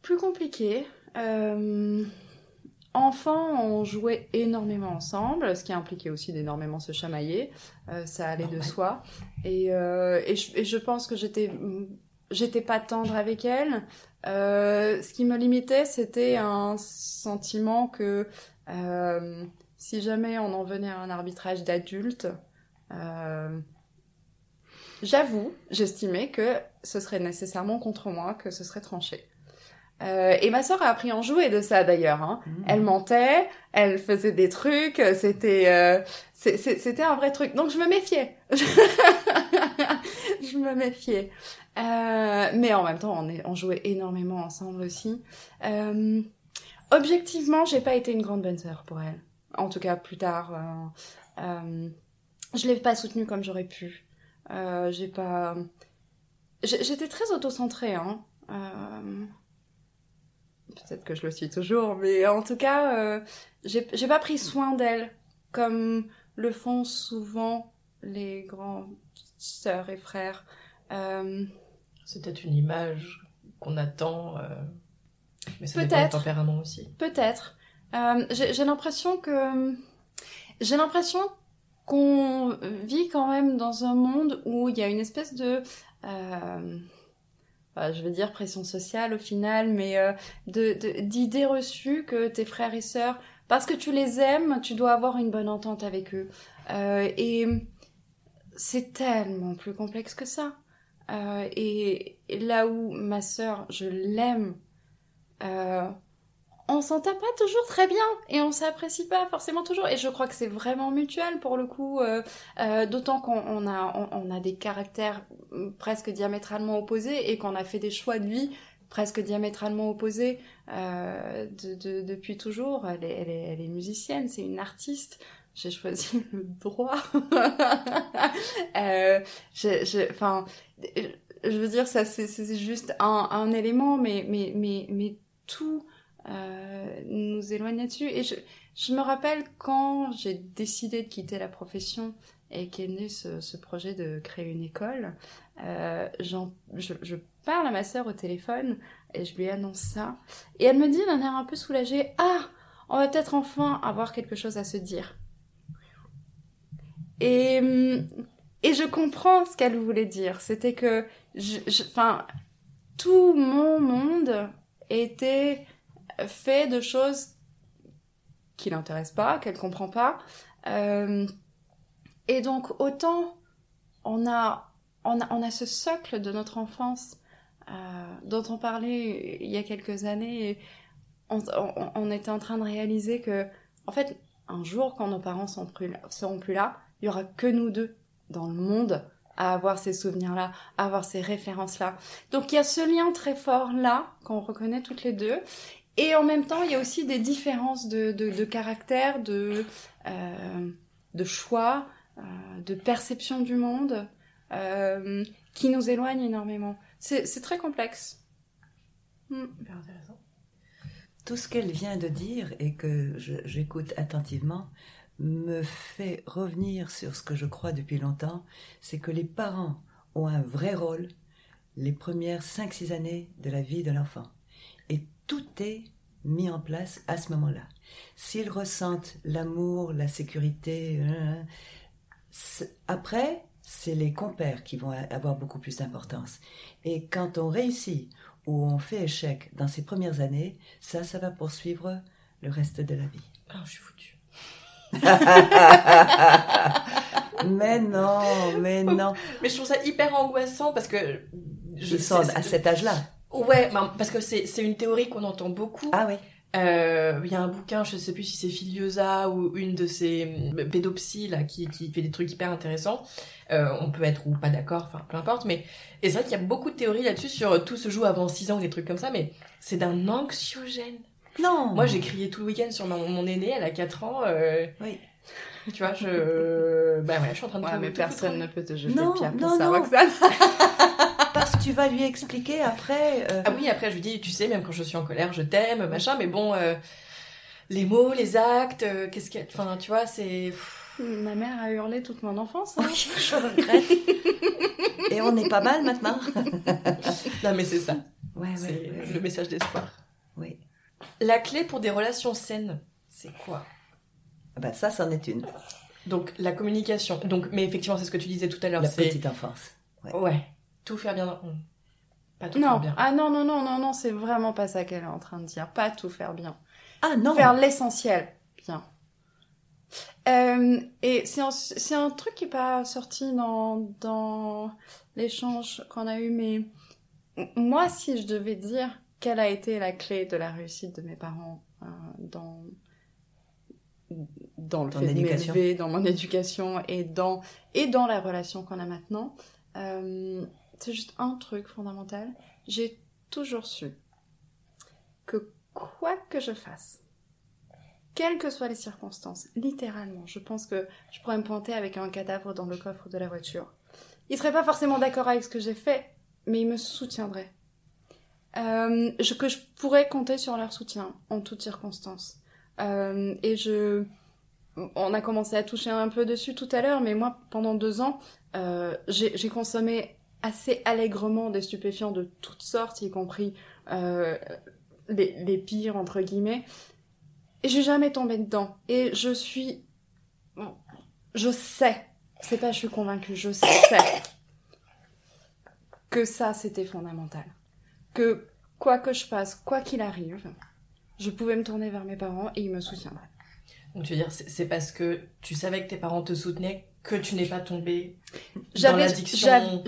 Plus compliqué. Euh, Enfant, on jouait énormément ensemble, ce qui impliquait aussi d'énormément se chamailler. Euh, ça allait de soi. Et, euh, et, je, et, je, pense que j'étais, j'étais pas tendre avec elle. Euh, ce qui me limitait, c'était un sentiment que euh, si jamais on en venait à un arbitrage d'adulte, euh, j'avoue, j'estimais que ce serait nécessairement contre moi que ce serait tranché. Euh, et ma sœur a appris en jouer de ça d'ailleurs. Hein. Mmh. Elle mentait, elle faisait des trucs, c'était euh, c'était un vrai truc. Donc je me méfiais. je me méfiais. Euh, mais en même temps, on, est, on jouait énormément ensemble aussi. Objectivement, j'ai pas été une grande bonne sœur pour elle. En tout cas, plus tard, je l'ai pas soutenue comme j'aurais pu. j'ai pas. J'étais très autocentrée. Hein. Peut-être que je le suis toujours, mais en tout cas, euh, j'ai pas pris soin d'elle comme le font souvent les grands sœurs et frères. Euh... C'est peut-être une image qu'on attend, euh... mais ça dépend du tempérament aussi. Peut-être. Euh, j'ai l'impression que j'ai l'impression qu'on vit quand même dans un monde où il y a une espèce de je veux dire pression sociale au final, mais euh, d'idées reçues que tes frères et sœurs, parce que tu les aimes, tu dois avoir une bonne entente avec eux. Euh, et c'est tellement plus complexe que ça. Euh, et, et, là où ma sœur, je l'aime, euh, on s'entend pas toujours très bien et on s'apprécie pas forcément toujours. Et je crois que c'est vraiment mutuel pour le coup euh, euh, d'autant qu'on a on, a des caractères presque diamétralement opposés et qu'on a fait des choix de vie presque diamétralement opposés euh, de, de, depuis toujours. Elle est, elle est, musicienne c'est une artiste. J'ai choisi le droit. Enfin je veux dire ça c'est juste un, un élément mais mais mais mais tout nous éloigne là-dessus. Et je, je, me rappelle quand j'ai décidé de quitter la profession et qu'est né ce, ce, projet de créer une école, euh, je, je, parle à ma sœur au téléphone et je lui annonce ça. Et elle me dit d'un air un peu soulagé, ah, on va peut-être enfin avoir quelque chose à se dire. Et, et je comprends ce qu'elle voulait dire. C'était que, enfin, tout mon monde était fait de choses qui l'intéressent pas, qu'elle comprend pas. Euh, et donc autant on a, on a, on a ce socle de notre enfance euh, dont on parlait il y a quelques années on, était en train de réaliser que en fait un jour quand nos parents seront plus, seront plus là, il y aura que nous deux dans le monde à avoir ces souvenirs-là, à avoir ces références-là. Donc il y a ce lien très fort là qu'on reconnaît toutes les deux et en même temps, il y a aussi des différences de, caractère, de, euh, choix, euh, de perception du monde, euh, qui nous éloignent énormément. C'est très complexe. Hmm. Tout ce qu'elle vient de dire et que j'écoute attentivement me fait revenir sur ce que je crois depuis longtemps, c'est que les parents ont un vrai rôle les premières 5-6 années de la vie de l'enfant tout est mis en place à ce moment-là. S'ils ressentent l'amour, la sécurité, euh, après, c'est les compères qui vont avoir beaucoup plus d'importance. Et quand on réussit ou on fait échec dans ces premières années, ça, ça va poursuivre le reste de la vie. Ah, je suis foutue. mais non, mais non. Mais je trouve ça hyper angoissant parce que je Ils sont à cet âge-là. Ouais, parce que c'est une théorie qu'on entend beaucoup. Ah oui. Euh, il y a un bouquin, je sais plus si c'est Filiosa ou une de ces euh, pédopsies là qui, qui fait des trucs hyper intéressants. Euh, on peut être ou pas d'accord, enfin peu importe, mais et c'est vrai qu'il y a beaucoup de théories là-dessus sur euh, tout se joue avant 6 ans, des trucs comme ça, mais c'est d'un anxiogène. Non. Moi j'ai crié tout le week-end sur mon, mon aîné, elle a 4 ans. Euh... Oui. Tu vois, je. Bah ouais, je suis en train de Ouais, mais personne foutre. ne peut te jeter Non, le pierre pour non, ça, non. Roxane. Tu vas lui expliquer après. euh, Ah oui, après je lui dis, tu sais, même quand je suis en colère, je t'aime, machin, mais bon, euh, les mots, les actes, euh, qu'est-ce qu'il y a. Enfin, tu vois, c'est. Ma mère a hurlé toute mon enfance. hein. Oui, je regrette. Et on est pas mal maintenant. Non, mais c'est ça. Ouais, ouais, C'est ouais, le message d'espoir. oui. La clé pour des relations saines, c'est quoi? Ah bah, ça, c'en est une. Donc, la communication. Donc, mais effectivement, c'est ce que tu disais tout à l'heure. La petite enfance. Ouais. Ouais. Tout faire bien. dans-. Pas tout faire Non, bien. ah non, non, non, non, non, c'est vraiment pas ça qu'elle est en train de dire. Pas tout faire bien. Ah non Faire l'essentiel bien. Euh, et c'est un, c'est un truc qui n'est pas sorti dans, dans l'échange qu'on a eu, mais moi, si je devais dire quelle a été la clé de la réussite de mes parents euh, dans, dans le Ton fait de dans mon éducation et dans, et dans la relation qu'on a maintenant, euh, c'est juste un truc fondamental. J'ai toujours su que quoi que je fasse, quelles que soient les circonstances, littéralement, je pense que je pourrais me pointer avec un cadavre dans le coffre de la voiture. Il serait pas forcément d'accord avec ce que j'ai fait, mais il me soutiendrait. Euh, je- que je pourrais compter sur leur soutien en toutes circonstances. Euh, et je, on a commencé à toucher un peu dessus tout à l'heure, mais moi, pendant deux ans, euh, j'ai consommé assez allègrement des stupéfiants de toutes sortes, y compris euh, les, pires entre guillemets. Et j'ai jamais tombé dedans. Et je suis, je sais, c'est pas je suis convaincue, je sais que ça c'était fondamental. Que quoi que je fasse, quoi qu'il arrive, je pouvais me tourner vers mes parents et ils me soutiendraient. Donc, tu veux dire, c'est parce que tu savais que tes parents te soutenaient que tu n'es pas tombé dans J'avais, l'addiction.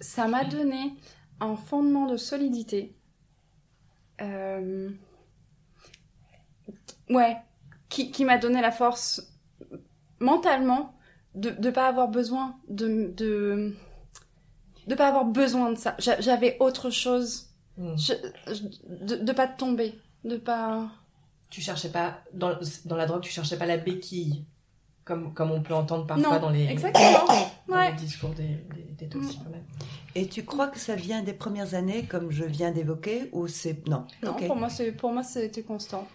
ça m'a donné un fondement de solidité. Euh, ouais, qui, qui m'a donné la force mentalement de ne pas avoir besoin de, de de pas avoir besoin de ça. J'a- J'avais autre chose, Hmm. je, je- de, de pas tomber, de pas. Tu cherchais pas, dans, dans la drogue, tu cherchais pas la béquille, comme, comme on peut entendre parfois non, dans les, exactement. dans Ouais. les discours des, des, des toxicomanies. Et tu crois que ça vient des premières années, comme je viens d'évoquer, ou c'est... Non? Non, Ok. pour moi, c'est pour moi c'était constant.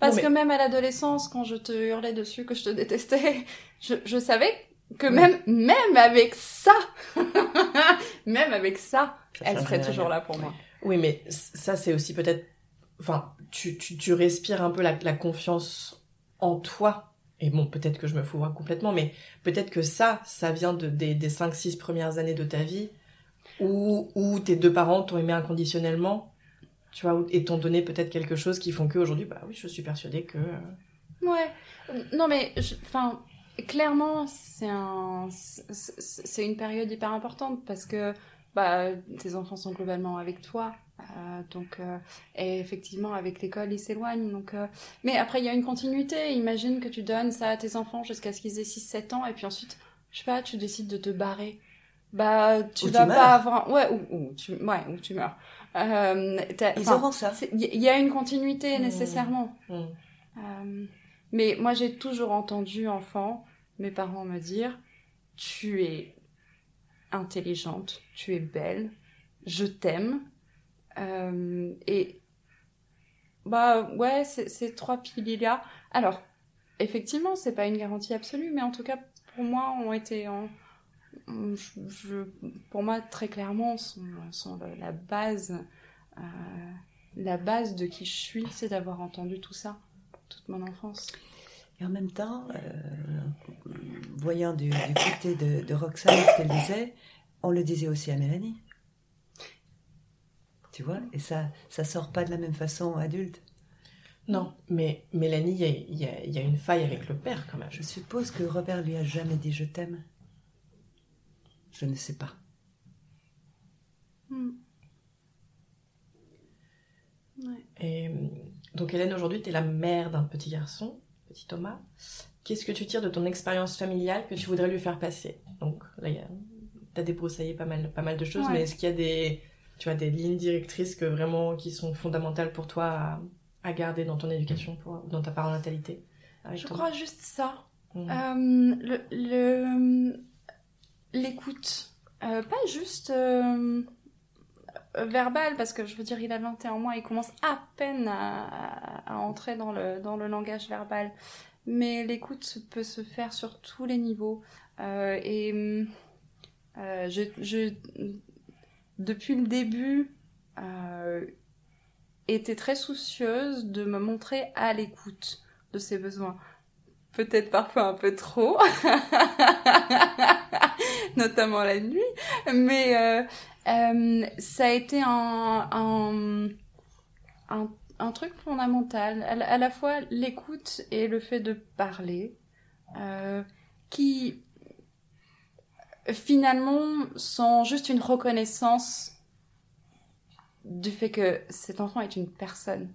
Parce mais- que même à l'adolescence, quand je te hurlais dessus que je te détestais, je, je savais que même même avec ça, même avec ça, Ça elle serait rien. toujours là pour moi. Oui, mais ça, c'est aussi peut-être. Enfin, tu, tu, tu respires un peu la, la confiance en toi. Et bon, peut-être que je me fourre complètement, mais peut-être que ça, ça vient de, des, des 5-6 premières années de ta vie où, tes deux parents t'ont aimé inconditionnellement, tu vois, et t'ont donné peut-être quelque chose qui font qu'aujourd'hui, bah oui, je suis persuadée que. euh, Ouais. Non mais, enfin, clairement, c'est un, c'est une période hyper importante parce que bah tes enfants sont globalement avec toi. euh, donc euh, et effectivement avec l'école ils s'éloignent donc euh, mais après il y a une continuité imagine que tu donnes ça à tes enfants jusqu'à ce qu'ils aient 6 7 ans et puis ensuite je sais pas tu décides de te barrer bah tu Ou vas pas avoir ouais ou, ou tu ouais ou tu meurs Ils auront ça. il y, a une continuité Mmh. nécessairement euh, mais moi, j'ai toujours entendu, enfant, mes parents me dire Tu es intelligente, tu es belle, je t'aime. Euh, et bah ouais, ces trois piliers-là. Alors, effectivement, c'est pas une garantie absolue, mais en tout cas, pour moi, ont été en. pour moi, très clairement, sont, la base. euh, la base de qui je suis, c'est d'avoir entendu tout ça toute mon enfance. Et en même temps, euh, voyant du, du côté de, de Roxane ce qu'elle disait, on le disait aussi à Mélanie. Tu vois Et ça ça sort pas de la même façon adulte. Non, mais Mélanie, il y a, il y a- il y a une faille avec le père quand même. Je suppose que Robert lui a jamais dit je t'aime. Je ne sais pas. Hmm. Ouais. Et euh, donc Hélène, aujourd'hui, tu es la mère d'un petit garçon, petit Thomas. Qu'est-ce que tu tires de ton expérience familiale que tu voudrais lui faire passer? Donc là, tu as débroussaillé pas mal, pas mal de choses, Ouais. mais est-ce qu'il y a des, tu vois, des lignes directrices que vraiment qui sont fondamentales pour toi à, à garder dans ton éducation, pour, dans ta parentalité Je crois juste ça. Euh, le, le- l'écoute, Euh, pas juste euh, verbale, parce que je veux dire, il a 21 mois, il commence à peine à, entrer dans le, dans le langage verbal. Mais l'écoute peut se faire sur tous les niveaux. Euh, et euh, je, depuis le début, euh, été très soucieuse de me montrer à l'écoute de ses besoins. Peut-être parfois un peu trop, notamment la nuit, mais euh, euh, ça a été un, un, truc fondamental, à, la- à la fois l'écoute et le fait de parler, euh, qui finalement sont juste une reconnaissance du fait que cet enfant est une personne.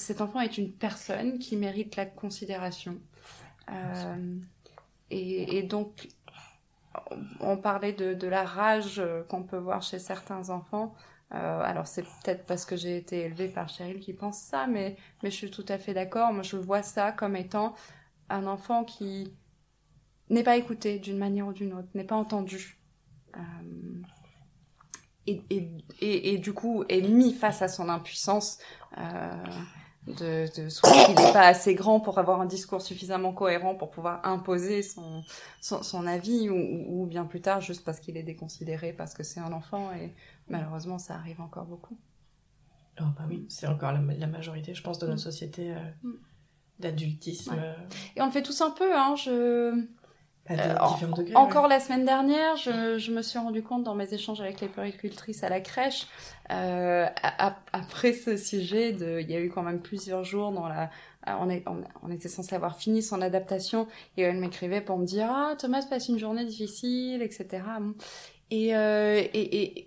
Cet enfant est une personne qui mérite la considération. Euh, et, donc, on- parlait de, la rage qu'on peut voir chez certains enfants. Euh, alors c'est peut-être parce que j'ai été élevée par Cheryl qui pense ça, mais, mais je suis tout à fait d'accord. Moi, je vois ça comme étant un enfant qui n'est pas écouté d'une manière ou d'une autre, n'est pas entendu. Euh, et, et, et, du coup est mis face à son impuissance de, de soit qu'il n'est pas assez grand pour avoir un discours suffisamment cohérent pour pouvoir imposer son, son, son avis ou, ou bien plus tard juste parce qu'il est déconsidéré parce que c'est un enfant et malheureusement ça arrive encore beaucoup. Oh, bah oui, c'est encore la, la majorité, je pense, de notre Mm. société euh, Mm. d'adultisme. Ouais. euh, Et on le fait tous un peu, hein, je... Euh, degrés. Encore ouais. la semaine dernière, je, je me suis rendu compte dans mes échanges avec les puéricultrices à la crèche, euh, a- après ce sujet, de, il y a eu quand même plusieurs jours dans la, on, est, on, on était censé avoir fini son adaptation et elle m'écrivait pour me dire ah Thomas passe une journée difficile, etc. Et, euh, et, et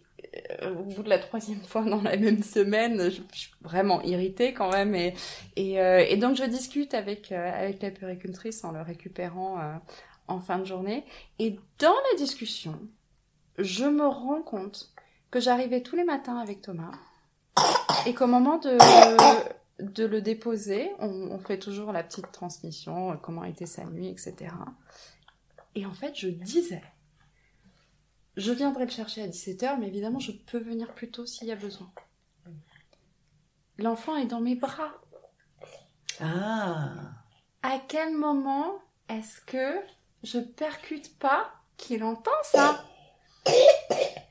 au bout de la troisième fois dans la même semaine, je, je suis vraiment irritée quand même et et, euh, et donc je discute avec euh, avec la puéricultrice en le récupérant. euh, en fin de journée. Et dans la discussion, je me rends compte que j'arrivais tous les matins avec Thomas et qu'au moment de, de le déposer, on, on fait toujours la petite transmission, euh, comment était sa nuit, etc. Et en fait, je disais, je viendrai le chercher à 17h, mais évidemment, je peux venir plus tôt s'il y a besoin. L'enfant est dans mes bras. Ah, à quel moment est-ce que je percute pas qu'il entend ça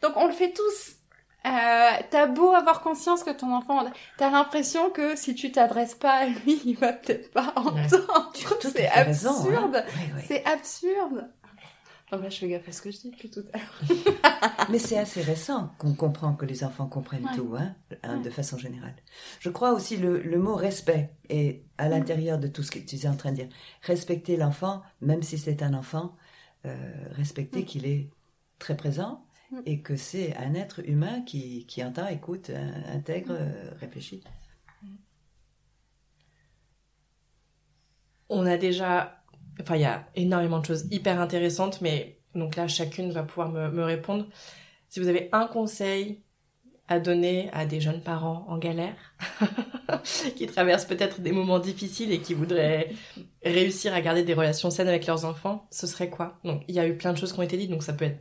Donc on le fait tous. Euh, t'as beau avoir conscience que ton enfant, t'as l'impression que si tu t'adresses pas à lui, il va peut-être pas entendre. à C'est hein. absurde. C'est absurde. Donc là, je fais gaffe à ce que je dis depuis tout à l'heure. Mais c'est assez récent qu'on comprend que les enfants comprennent Ouais. tout, hein, hein, Ouais. de façon générale. Je crois aussi le, le mot respect est à l'intérieur de tout ce que tu es en train de dire. Respecter l'enfant, même si c'est un enfant, euh, respecter Mm. qu'il est très présent Mm. et que c'est un être humain qui, qui entend, écoute, euh, intègre, Mm. euh, réfléchit. On a déjà. Enfin, il y a énormément de choses hyper intéressantes, mais donc là, chacune va pouvoir me, répondre. Si vous avez un conseil à donner à des jeunes parents en galère, qui traversent peut-être des moments difficiles et qui voudraient réussir à garder des relations saines avec leurs enfants, ce serait quoi? Donc, il y a eu plein de choses qui ont été dites, donc ça peut être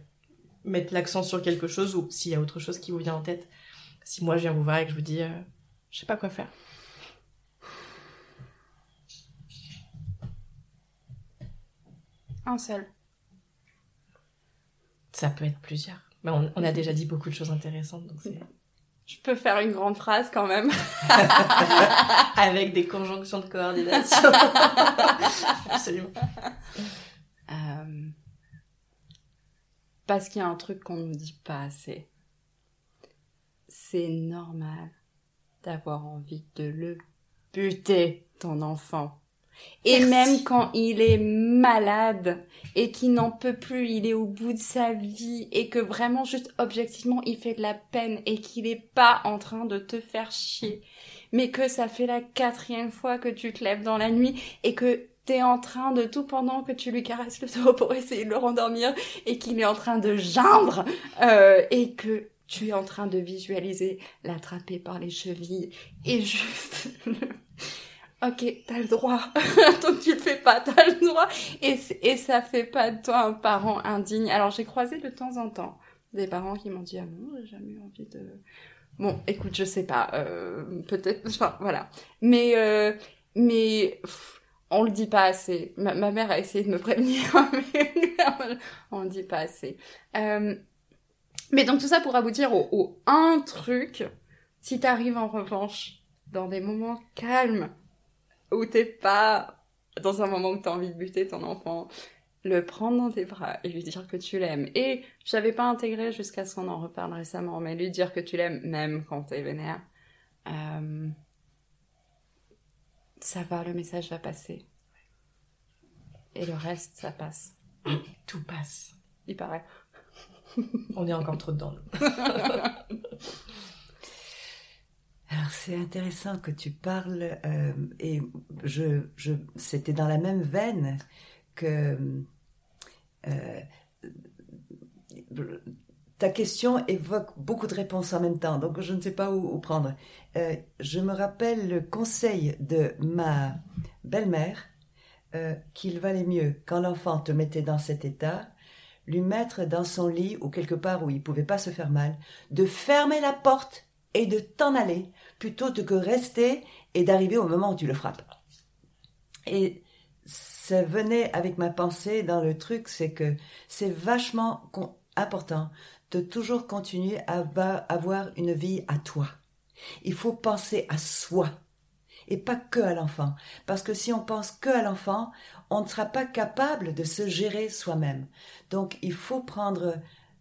mettre l'accent sur quelque chose ou s'il y a autre chose qui vous vient en tête. Si moi je viens vous voir et que je vous dis, euh, je sais pas quoi faire. Un seul. Ça peut être plusieurs. Mais on, on a déjà dit beaucoup de choses intéressantes, donc c'est Je peux faire une grande phrase quand même. avec des conjonctions de coordination. Absolument. Euh, Parce qu'il y a un truc qu'on nous dit pas assez. C'est normal d'avoir envie de le buter, ton enfant. Et Merci. même quand il est malade et qu'il n'en peut plus, il est au bout de sa vie et que vraiment juste objectivement il fait de la peine et qu'il est pas en train de te faire chier, mais que ça fait la quatrième fois que tu te lèves dans la nuit et que t'es en train de tout pendant que tu lui caresses le dos pour essayer de le rendormir et qu'il est en train de geindre euh, et que tu es en train de visualiser l'attraper par les chevilles et juste le- ok, t'as le droit. Donc tu le fais pas, t'as le droit. Et, et ça fait pas de toi un parent indigne. Alors j'ai croisé de temps en temps des parents qui m'ont dit ah non, j'ai jamais eu envie de. Bon, écoute, je sais pas, euh, peut-être, enfin voilà. Mais euh, mais on le dit pas assez. Ma, mère a essayé de me prévenir, mais on le dit pas assez. Euh, mais donc tout ça pour aboutir au, au un truc. Si t'arrives en revanche dans des moments calmes où t'es pas dans un moment où t'as envie de buter ton enfant, le prendre dans tes bras et lui dire que tu l'aimes. Et j'avais pas intégré jusqu'à ce qu'on en reparle récemment, mais lui dire que tu l'aimes même quand t'es vénère. Euh, ça va, le message va passer. Et le reste, ça passe. Tout passe. Il paraît. On est encore trop dedans. Alors c'est intéressant que tu parles euh, et je, c'était dans la même veine que euh, ta question évoque beaucoup de réponses en même temps, donc je ne sais pas où, prendre. Euh, je me rappelle le conseil de ma belle-mère qu'il valait mieux quand l'enfant te mettait dans cet état, lui mettre dans son lit ou quelque part où il pouvait pas se faire mal, de fermer la porte et de t'en aller plutôt que rester et d'arriver au moment où tu le frappes. Et ça venait avec ma pensée dans le truc, c'est que c'est vachement important de toujours continuer à avoir une vie à toi. Il faut penser à soi et pas que à l'enfant. Parce que si on pense que à l'enfant, on ne sera pas capable de se gérer soi-même. Donc il faut prendre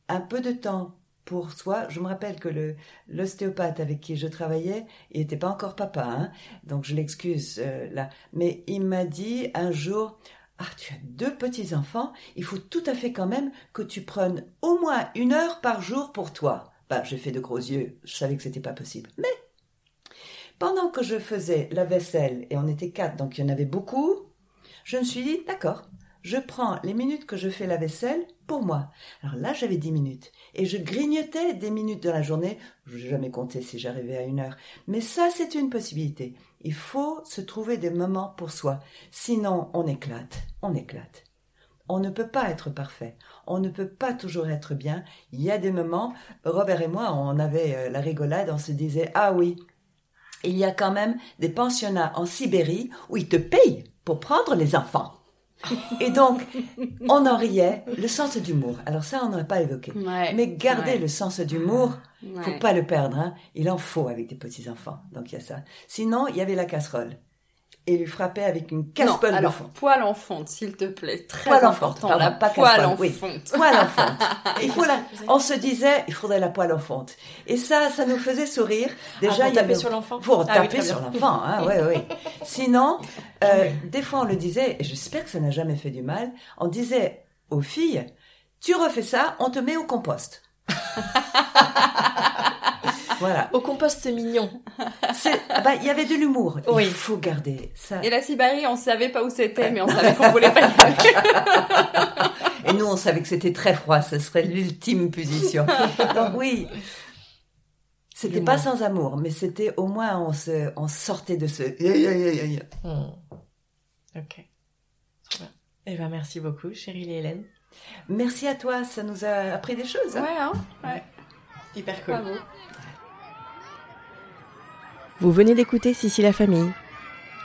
un peu de temps pour soi. Je me rappelle que l'ostéopathe avec qui je travaillais, il n'était pas encore papa, hein, donc je l'excuse euh, là. Mais il m'a dit un jour, ah tu as deux petits enfants, il faut tout à fait quand même que tu prennes au moins une heure par jour pour toi. Bah j'ai fait de gros yeux, je savais que c'était pas possible. Mais pendant que je faisais la vaisselle et on était quatre, donc il y en avait beaucoup, je me suis dit d'accord, je prends les minutes que je fais la vaisselle pour moi. Alors là, j'avais dix minutes. Et je grignotais des minutes de la journée. Je n'ai jamais compté si j'arrivais à une heure. Mais ça, c'est une possibilité. Il faut se trouver des moments pour soi. Sinon, on éclate. On éclate. On ne peut pas être parfait. On ne peut pas toujours être bien. Il y a des moments, Robert et moi, on avait euh, la rigolade, on se disait, ah oui, il y a quand même des pensionnats en Sibérie où ils te payent pour prendre les enfants. Et donc, on en riait, le sens d'humour. Alors ça, on n'aurait pas évoqué. Mais garder le sens d'humour, ouais. faut pas le perdre. Hein. Il en faut avec des petits-enfants. Donc il y a ça. Sinon, il y avait la casserole et lui frapper avec une casserole alors, de fonte. poêle en fonte, s'il te plaît. Très poêle important, en fonte, la pas poêle en oui. fonte. Poêle en fonte. il faut la... On se disait, il faudrait la poêle en fonte. Et ça, ça nous faisait sourire. Déjà, ah, il y avait... sur l'enfant Pour ah, taper sur l'enfant, hein, ouais, ouais. Sinon, euh, des fois on le disait, et j'espère que ça n'a jamais fait du mal, on disait aux filles, tu refais ça, on te met au compost. Voilà. Au compost, c'est mignon. Ah bah, il y avait de l'humour. Oui. Il faut garder ça. Et la Sibérie, on savait pas où c'était, mais on savait qu'on voulait pas y aller. Et nous, on savait que c'était très froid. Ce serait l'ultime position. Donc oui. C'était pas sans amour, mais c'était au moins on se, on sortait de ce. Hmm. Ok. Eh ben, merci beaucoup, chérie Hélène. Merci à toi, ça nous a appris des choses. Hein. Ouais, hein ouais. Hyper cool. Bravo. Vous venez d'écouter Sissi la famille.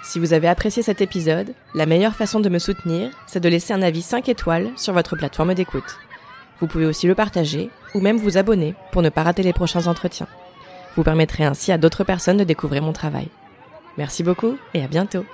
Si vous avez apprécié cet épisode, la meilleure façon de me soutenir, c'est de laisser un avis 5 étoiles sur votre plateforme d'écoute. Vous pouvez aussi le partager ou même vous abonner pour ne pas rater les prochains entretiens. Vous permettrez ainsi à d'autres personnes de découvrir mon travail. Merci beaucoup et à bientôt.